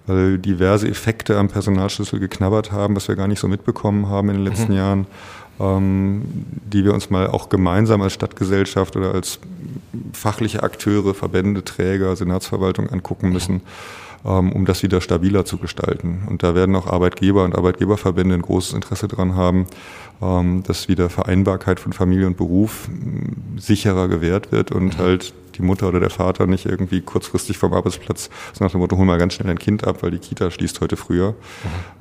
weil diverse Effekte am Personalschlüssel geknabbert haben, was wir gar nicht so mitbekommen haben in den letzten mhm. Jahren, ähm, die wir uns mal auch gemeinsam als Stadtgesellschaft oder als fachliche Akteure, Verbände, Träger, Senatsverwaltung angucken müssen. Ähm, um das wieder stabiler zu gestalten. Und da werden auch Arbeitgeber und Arbeitgeberverbände ein großes Interesse dran haben, ähm, dass wieder Vereinbarkeit von Familie und Beruf ähm, sicherer gewährt wird und mhm. halt die Mutter oder der Vater nicht irgendwie kurzfristig vom Arbeitsplatz, so nach dem Motto, hol mal ganz schnell dein Kind ab, weil die Kita schließt heute früher,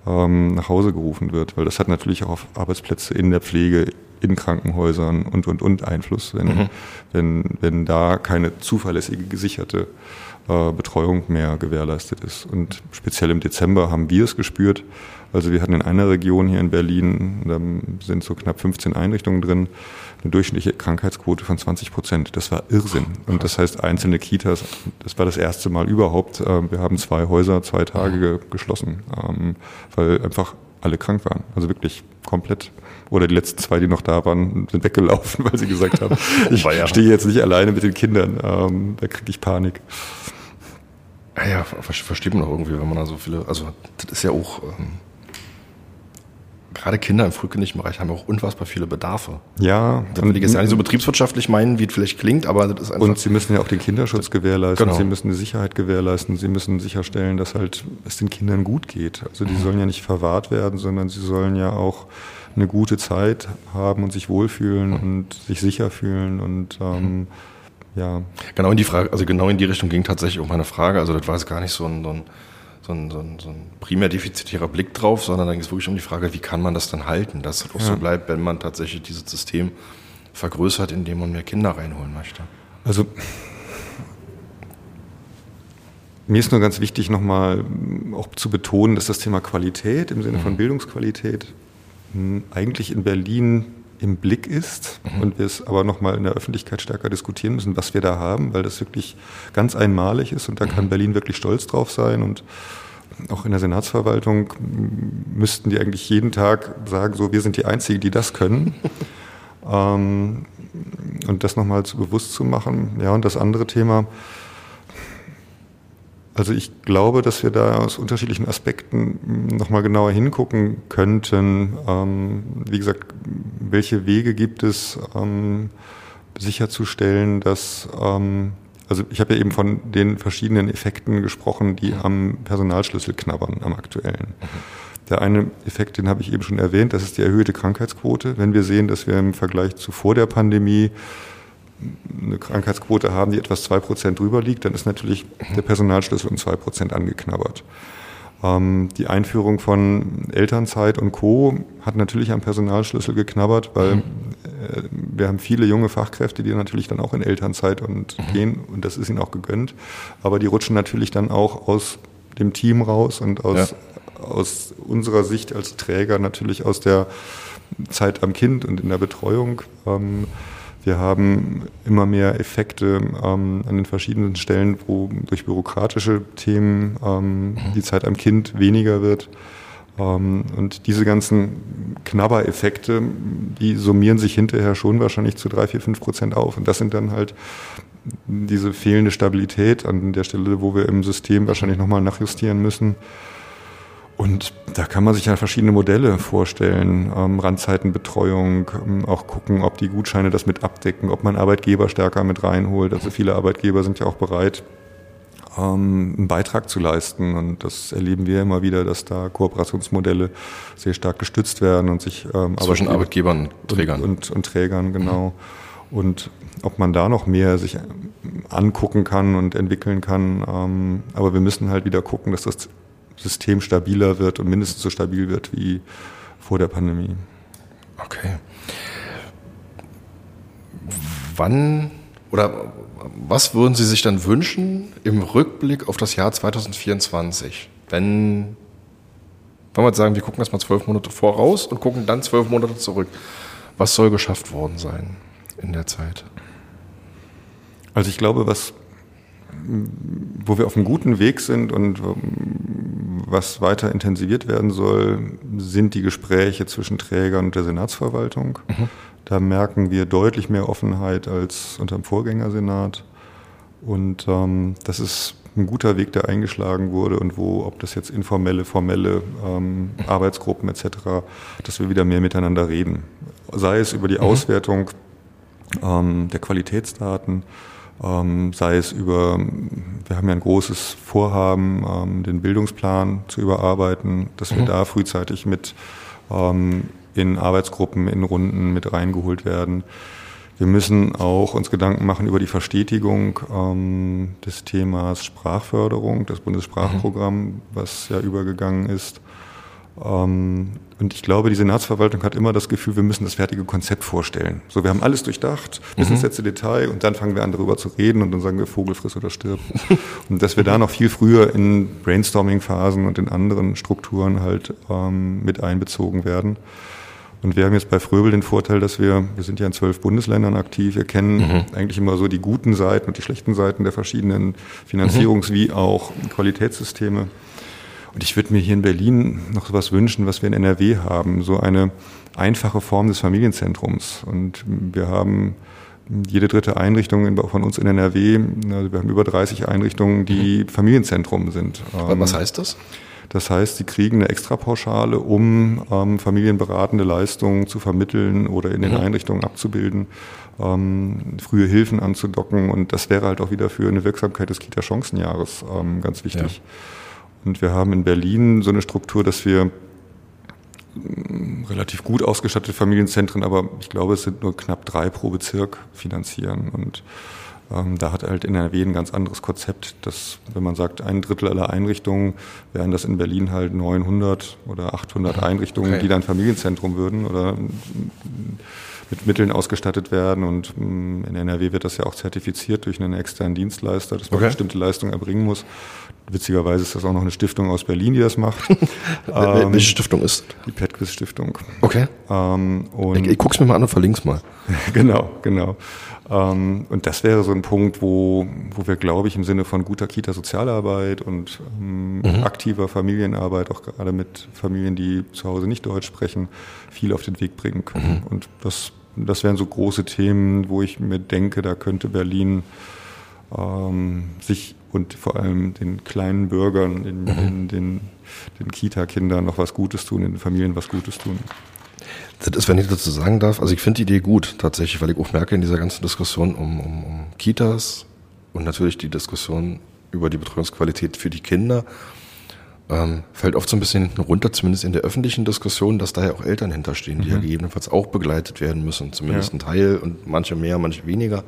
mhm. nach Hause gerufen wird. Weil das hat natürlich auch auf Arbeitsplätze in der Pflege, in Krankenhäusern und, und, und Einfluss, wenn, mhm. wenn, wenn da keine zuverlässige, gesicherte äh, Betreuung mehr gewährleistet ist. Und speziell im Dezember haben wir es gespürt. Also wir hatten in einer Region hier in Berlin, da sind so knapp 15 Einrichtungen drin, eine durchschnittliche Krankheitsquote von 20 Prozent. Das war Irrsinn. Und das heißt, einzelne Kitas, das war das erste Mal überhaupt. Äh, wir haben zwei Häuser, zwei Tage geschlossen, ähm, weil einfach alle krank waren. Also wirklich komplett. Oder die letzten zwei, die noch da waren, sind weggelaufen, weil sie gesagt haben, ich ja. stehe jetzt nicht alleine mit den Kindern. Ähm, da kriege ich Panik. Ja, ja, versteht man doch irgendwie, wenn man da so viele, also das ist ja auch, ähm, gerade Kinder im frühkindlichen Bereich haben auch unfassbar viele Bedarfe. Ja. Da will ich jetzt gar nicht so betriebswirtschaftlich meinen, wie es vielleicht klingt, aber das ist einfach. Und sie müssen ja auch den Kinderschutz gewährleisten, genau. sie müssen die Sicherheit gewährleisten, sie müssen sicherstellen, dass halt es den Kindern gut geht. Also die mhm. sollen ja nicht verwahrt werden, sondern sie sollen ja auch eine gute Zeit haben und sich wohlfühlen mhm. und sich sicher fühlen und ähm, mhm ja. Genau in die Frage, also genau in die Richtung ging tatsächlich auch meine Frage. Also das war jetzt gar nicht so ein, so ein, so ein, so ein, so ein primär defizitärer Blick drauf, sondern da ging es wirklich um die Frage, wie kann man das dann halten, dass es auch ja. so bleibt, wenn man tatsächlich dieses System vergrößert, indem man mehr Kinder reinholen möchte. Also mir ist nur ganz wichtig, nochmal auch zu betonen, dass das Thema Qualität im Sinne von mhm. Bildungsqualität hm, eigentlich in Berlin im Blick ist mhm. und wir es aber nochmal in der Öffentlichkeit stärker diskutieren müssen, was wir da haben, weil das wirklich ganz einmalig ist und da kann mhm. Berlin wirklich stolz drauf sein und auch in der Senatsverwaltung müssten die eigentlich jeden Tag sagen, so wir sind die Einzigen, die das können. ähm, und das nochmal zu bewusst zu machen. Ja, und das andere Thema, also ich glaube, dass wir da aus unterschiedlichen Aspekten nochmal genauer hingucken könnten. Ähm, wie gesagt, welche Wege gibt es, ähm, sicherzustellen, dass, ähm, also ich habe ja eben von den verschiedenen Effekten gesprochen, die am Personalschlüssel knabbern, am aktuellen. Der eine Effekt, den habe ich eben schon erwähnt, das ist die erhöhte Krankheitsquote. Wenn wir sehen, dass wir im Vergleich zu vor der Pandemie eine Krankheitsquote haben, die etwas zwei Prozent drüber liegt, dann ist natürlich der Personalschlüssel um zwei Prozent angeknabbert. Ähm, die Einführung von Elternzeit und Co. hat natürlich am Personalschlüssel geknabbert, weil mhm. äh, wir haben viele junge Fachkräfte, die natürlich dann auch in Elternzeit und mhm. gehen und das ist ihnen auch gegönnt. Aber die rutschen natürlich dann auch aus dem Team raus und aus, ja. aus unserer Sicht als Träger natürlich aus der Zeit am Kind und in der Betreuung. Ähm, wir haben immer mehr Effekte ähm, an den verschiedenen Stellen, wo durch bürokratische Themen ähm, die Zeit am Kind weniger wird. Ähm, und diese ganzen Knabbereffekte, die summieren sich hinterher schon wahrscheinlich zu drei, vier, fünf Prozent auf. Und das sind dann halt diese fehlende Stabilität an der Stelle, wo wir im System wahrscheinlich nochmal nachjustieren müssen. Und da kann man sich ja verschiedene Modelle vorstellen. Ähm, Randzeitenbetreuung, ähm, auch gucken, ob die Gutscheine das mit abdecken, ob man Arbeitgeber stärker mit reinholt. Also viele Arbeitgeber sind ja auch bereit, ähm, einen Beitrag zu leisten. Und das erleben wir immer wieder, dass da Kooperationsmodelle sehr stark gestützt werden und sich ähm, zwischen Arbeitgebern und Trägern. Und, und, und Trägern, genau. Mhm. Und ob man da noch mehr sich angucken kann und entwickeln kann. Ähm, aber wir müssen halt wieder gucken, dass das System stabiler wird und mindestens so stabil wird wie vor der Pandemie. Okay. Wann oder was würden Sie sich dann wünschen im Rückblick auf das Jahr 2024, wenn, wenn wir jetzt sagen, wir gucken erstmal zwölf Monate voraus und gucken dann zwölf Monate zurück. Was soll geschafft worden sein in der Zeit? Also ich glaube, was wo wir auf einem guten Weg sind und was weiter intensiviert werden soll, sind die Gespräche zwischen Trägern und der Senatsverwaltung. Mhm. Da merken wir deutlich mehr Offenheit als unter dem Vorgängersenat. Und ähm, das ist ein guter Weg, der eingeschlagen wurde und wo, ob das jetzt informelle, formelle ähm, Arbeitsgruppen etc., dass wir wieder mehr miteinander reden. Sei es über die mhm. Auswertung ähm, der Qualitätsdaten, ähm, sei es über, wir haben ja ein großes Vorhaben, ähm, den Bildungsplan zu überarbeiten, dass wir mhm. da frühzeitig mit ähm, in Arbeitsgruppen, in Runden mit reingeholt werden. Wir müssen auch uns Gedanken machen über die Verstetigung ähm, des Themas Sprachförderung, das Bundessprachprogramm, mhm. was ja übergegangen ist. Ähm, und ich glaube, die Senatsverwaltung hat immer das Gefühl, wir müssen das fertige Konzept vorstellen. So, wir haben alles durchdacht, bis mhm. ins letzte Detail und dann fangen wir an, darüber zu reden und dann sagen wir Vogel friss oder stirb. und dass wir da noch viel früher in Brainstorming-Phasen und in anderen Strukturen halt ähm, mit einbezogen werden. Und wir haben jetzt bei Fröbel den Vorteil, dass wir, wir sind ja in zwölf Bundesländern aktiv, wir kennen mhm. eigentlich immer so die guten Seiten und die schlechten Seiten der verschiedenen Finanzierungs- mhm. wie auch Qualitätssysteme. Und ich würde mir hier in Berlin noch sowas wünschen, was wir in NRW haben, so eine einfache Form des Familienzentrums. Und wir haben jede dritte Einrichtung von uns in NRW, also wir haben über 30 Einrichtungen, die mhm. Familienzentrum sind. Was heißt das? Das heißt, sie kriegen eine Extrapauschale, um ähm, familienberatende Leistungen zu vermitteln oder in den mhm. Einrichtungen abzubilden, ähm, frühe Hilfen anzudocken. Und das wäre halt auch wieder für eine Wirksamkeit des Kita-Chancenjahres ähm, ganz wichtig. Ja. Und wir haben in Berlin so eine Struktur, dass wir mm, relativ gut ausgestattete Familienzentren, aber ich glaube, es sind nur knapp drei pro Bezirk finanzieren. Und ähm, da hat halt NRW ein ganz anderes Konzept, dass, wenn man sagt, ein Drittel aller Einrichtungen, wären das in Berlin halt 900 oder 800 Einrichtungen, okay. die dann Familienzentrum würden oder mit Mitteln ausgestattet werden. Und mm, in NRW wird das ja auch zertifiziert durch einen externen Dienstleister, dass man okay. bestimmte Leistungen erbringen muss. Witzigerweise ist das auch noch eine Stiftung aus Berlin, die das macht. ähm, Welche Stiftung ist? Die Petquiz Stiftung. Okay. Ähm, ich, ich guck's mir mal an und verlink's mal. genau, genau. Ähm, und das wäre so ein Punkt, wo, wo wir, glaube ich, im Sinne von guter Kita-Sozialarbeit und ähm, mhm. aktiver Familienarbeit, auch gerade mit Familien, die zu Hause nicht Deutsch sprechen, viel auf den Weg bringen können. Mhm. Und das, das wären so große Themen, wo ich mir denke, da könnte Berlin ähm, sich und vor allem den kleinen Bürgern, den, mhm. den, den, den Kita-Kindern noch was Gutes tun, den Familien was Gutes tun. Das ist, wenn ich dazu sagen darf, also ich finde die Idee gut tatsächlich, weil ich auch merke in dieser ganzen Diskussion um, um, um Kitas und natürlich die Diskussion über die Betreuungsqualität für die Kinder, ähm, fällt oft so ein bisschen hinten runter, zumindest in der öffentlichen Diskussion, dass da ja auch Eltern hinterstehen, die mhm. ja gegebenenfalls auch begleitet werden müssen, zumindest ja. ein Teil und manche mehr, manche weniger.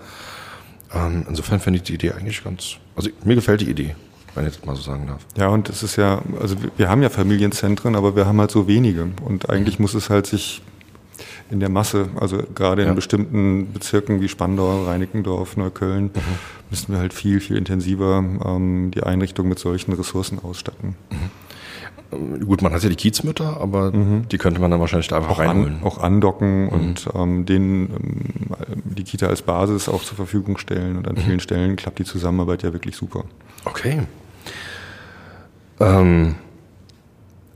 Ähm, insofern finde ich die Idee eigentlich ganz, also mir gefällt die Idee, wenn ich das mal so sagen darf. Ja, und es ist ja, also wir haben ja Familienzentren, aber wir haben halt so wenige. Und eigentlich muss es halt sich in der Masse, also gerade in ja. bestimmten Bezirken wie Spandau, Reinickendorf, Neukölln, mhm. müssen wir halt viel, viel intensiver ähm, die Einrichtung mit solchen Ressourcen ausstatten. Mhm. Gut, man hat ja die Kiezmütter, aber mhm. die könnte man dann wahrscheinlich da einfach auch reinholen. An, auch andocken mhm. und ähm, denen ähm, die Kita als Basis auch zur Verfügung stellen. Und an mhm. vielen Stellen klappt die Zusammenarbeit ja wirklich super. Okay. Ähm,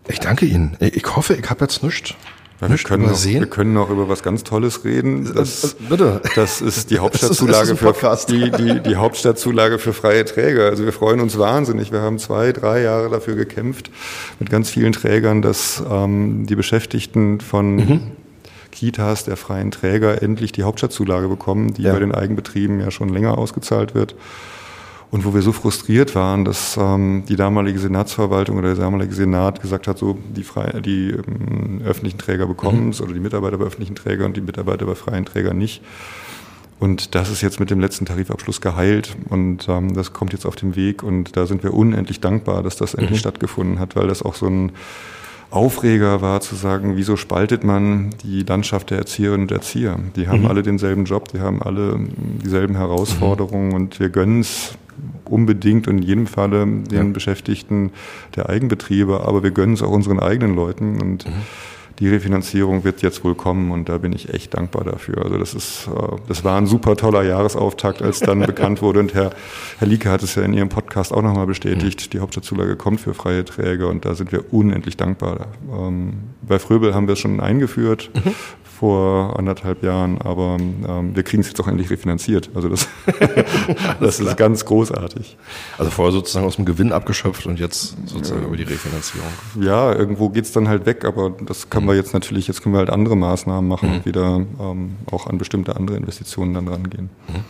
ich danke Ihnen. Ich hoffe, ich habe jetzt nichts wir, können noch, wir können noch über was ganz Tolles reden. Das, äh, äh, Bitte. Das ist die Hauptstadtzulage ist, für die, die, die Hauptstadtzulage für freie Träger. Also wir freuen uns wahnsinnig. Wir haben zwei, drei Jahre dafür gekämpft mit ganz vielen Trägern, dass ähm, die Beschäftigten von mhm. Kitas der freien Träger endlich die Hauptstadtzulage bekommen, die ja. bei den Eigenbetrieben ja schon länger ausgezahlt wird und wo wir so frustriert waren, dass ähm, die damalige Senatsverwaltung oder der damalige Senat gesagt hat, so die, frei, die ähm, öffentlichen Träger bekommen es mhm. oder die Mitarbeiter bei öffentlichen Trägern und die Mitarbeiter bei freien Trägern nicht. Und das ist jetzt mit dem letzten Tarifabschluss geheilt und ähm, das kommt jetzt auf den Weg und da sind wir unendlich dankbar, dass das endlich mhm. stattgefunden hat, weil das auch so ein Aufreger war zu sagen, wieso spaltet man die Landschaft der Erzieherinnen und Erzieher? Die haben mhm. alle denselben Job, die haben alle dieselben Herausforderungen mhm. und wir gönnen es unbedingt und in jedem Falle den ja. Beschäftigten der Eigenbetriebe, aber wir gönnen es auch unseren eigenen Leuten und mhm. die Refinanzierung wird jetzt wohl kommen und da bin ich echt dankbar dafür. Also das ist, äh, das war ein super toller Jahresauftakt, als dann bekannt wurde und Herr, Herr Lieke hat es ja in Ihrem Podcast auch nochmal bestätigt, mhm. die Hauptstadtzulage kommt für freie Träger und da sind wir unendlich dankbar. Ähm, bei Fröbel haben wir es schon eingeführt. Mhm vor anderthalb Jahren, aber ähm, wir kriegen es jetzt auch endlich refinanziert. Also das, das ist ganz großartig. Also vorher sozusagen aus dem Gewinn abgeschöpft und jetzt sozusagen ja. über die Refinanzierung. Ja, irgendwo geht es dann halt weg, aber das können mhm. wir jetzt natürlich, jetzt können wir halt andere Maßnahmen machen mhm. und wieder ähm, auch an bestimmte andere Investitionen dann rangehen. Mhm.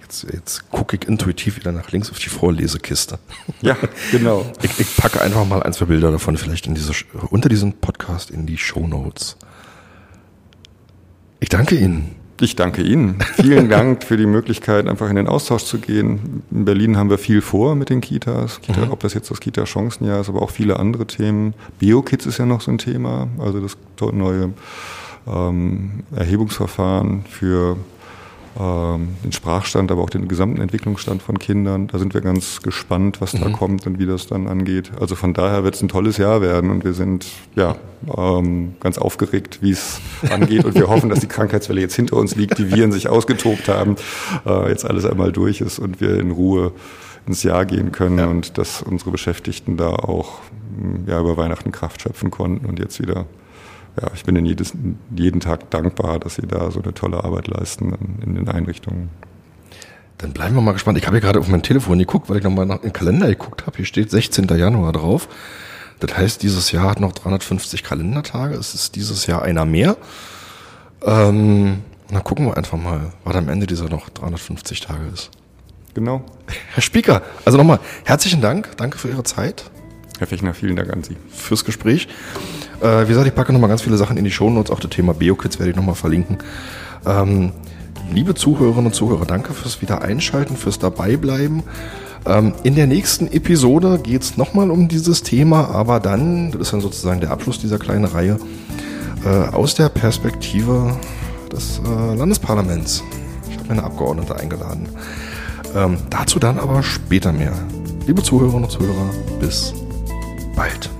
Jetzt, jetzt gucke ich intuitiv wieder nach links auf die Vorlesekiste. Ja, genau. ich, ich packe einfach mal ein, zwei Bilder davon vielleicht in diese, unter diesem Podcast in die Show Notes. Ich danke Ihnen. Ich danke Ihnen. Vielen Dank für die Möglichkeit, einfach in den Austausch zu gehen. In Berlin haben wir viel vor mit den Kitas, Kita, mhm. ob das jetzt das Kita-Chancenjahr ist, aber auch viele andere Themen. BioKids ist ja noch so ein Thema, also das neue ähm, Erhebungsverfahren für den Sprachstand, aber auch den gesamten Entwicklungsstand von Kindern. Da sind wir ganz gespannt, was mhm. da kommt und wie das dann angeht. Also von daher wird es ein tolles Jahr werden und wir sind ja ähm, ganz aufgeregt, wie es angeht und wir hoffen, dass die Krankheitswelle jetzt hinter uns liegt, die Viren sich ausgetobt haben, äh, jetzt alles einmal durch ist und wir in Ruhe ins Jahr gehen können ja. und dass unsere Beschäftigten da auch ja, über Weihnachten Kraft schöpfen konnten und jetzt wieder ja, ich bin ihnen jedes, jeden Tag dankbar, dass sie da so eine tolle Arbeit leisten in den Einrichtungen. Dann bleiben wir mal gespannt. Ich habe hier gerade auf mein Telefon geguckt, weil ich nochmal nach dem Kalender geguckt habe. Hier steht 16. Januar drauf. Das heißt, dieses Jahr hat noch 350 Kalendertage. Es ist dieses Jahr einer mehr. Ähm, dann gucken wir einfach mal, was am Ende dieser noch 350 Tage ist. Genau. Herr Spieker, also nochmal herzlichen Dank. Danke für Ihre Zeit. Herr Fechner, vielen Dank an Sie. Fürs Gespräch. Äh, wie gesagt, ich packe nochmal ganz viele Sachen in die Shownotes. Auch das Thema BioKids werde ich nochmal verlinken. Ähm, liebe Zuhörerinnen und Zuhörer, danke fürs Wiedereinschalten, fürs Dabeibleiben. Ähm, in der nächsten Episode geht es nochmal um dieses Thema, aber dann, das ist dann sozusagen der Abschluss dieser kleinen Reihe, äh, aus der Perspektive des äh, Landesparlaments. Ich habe eine Abgeordnete eingeladen. Ähm, dazu dann aber später mehr. Liebe Zuhörerinnen und Zuhörer, bis bald.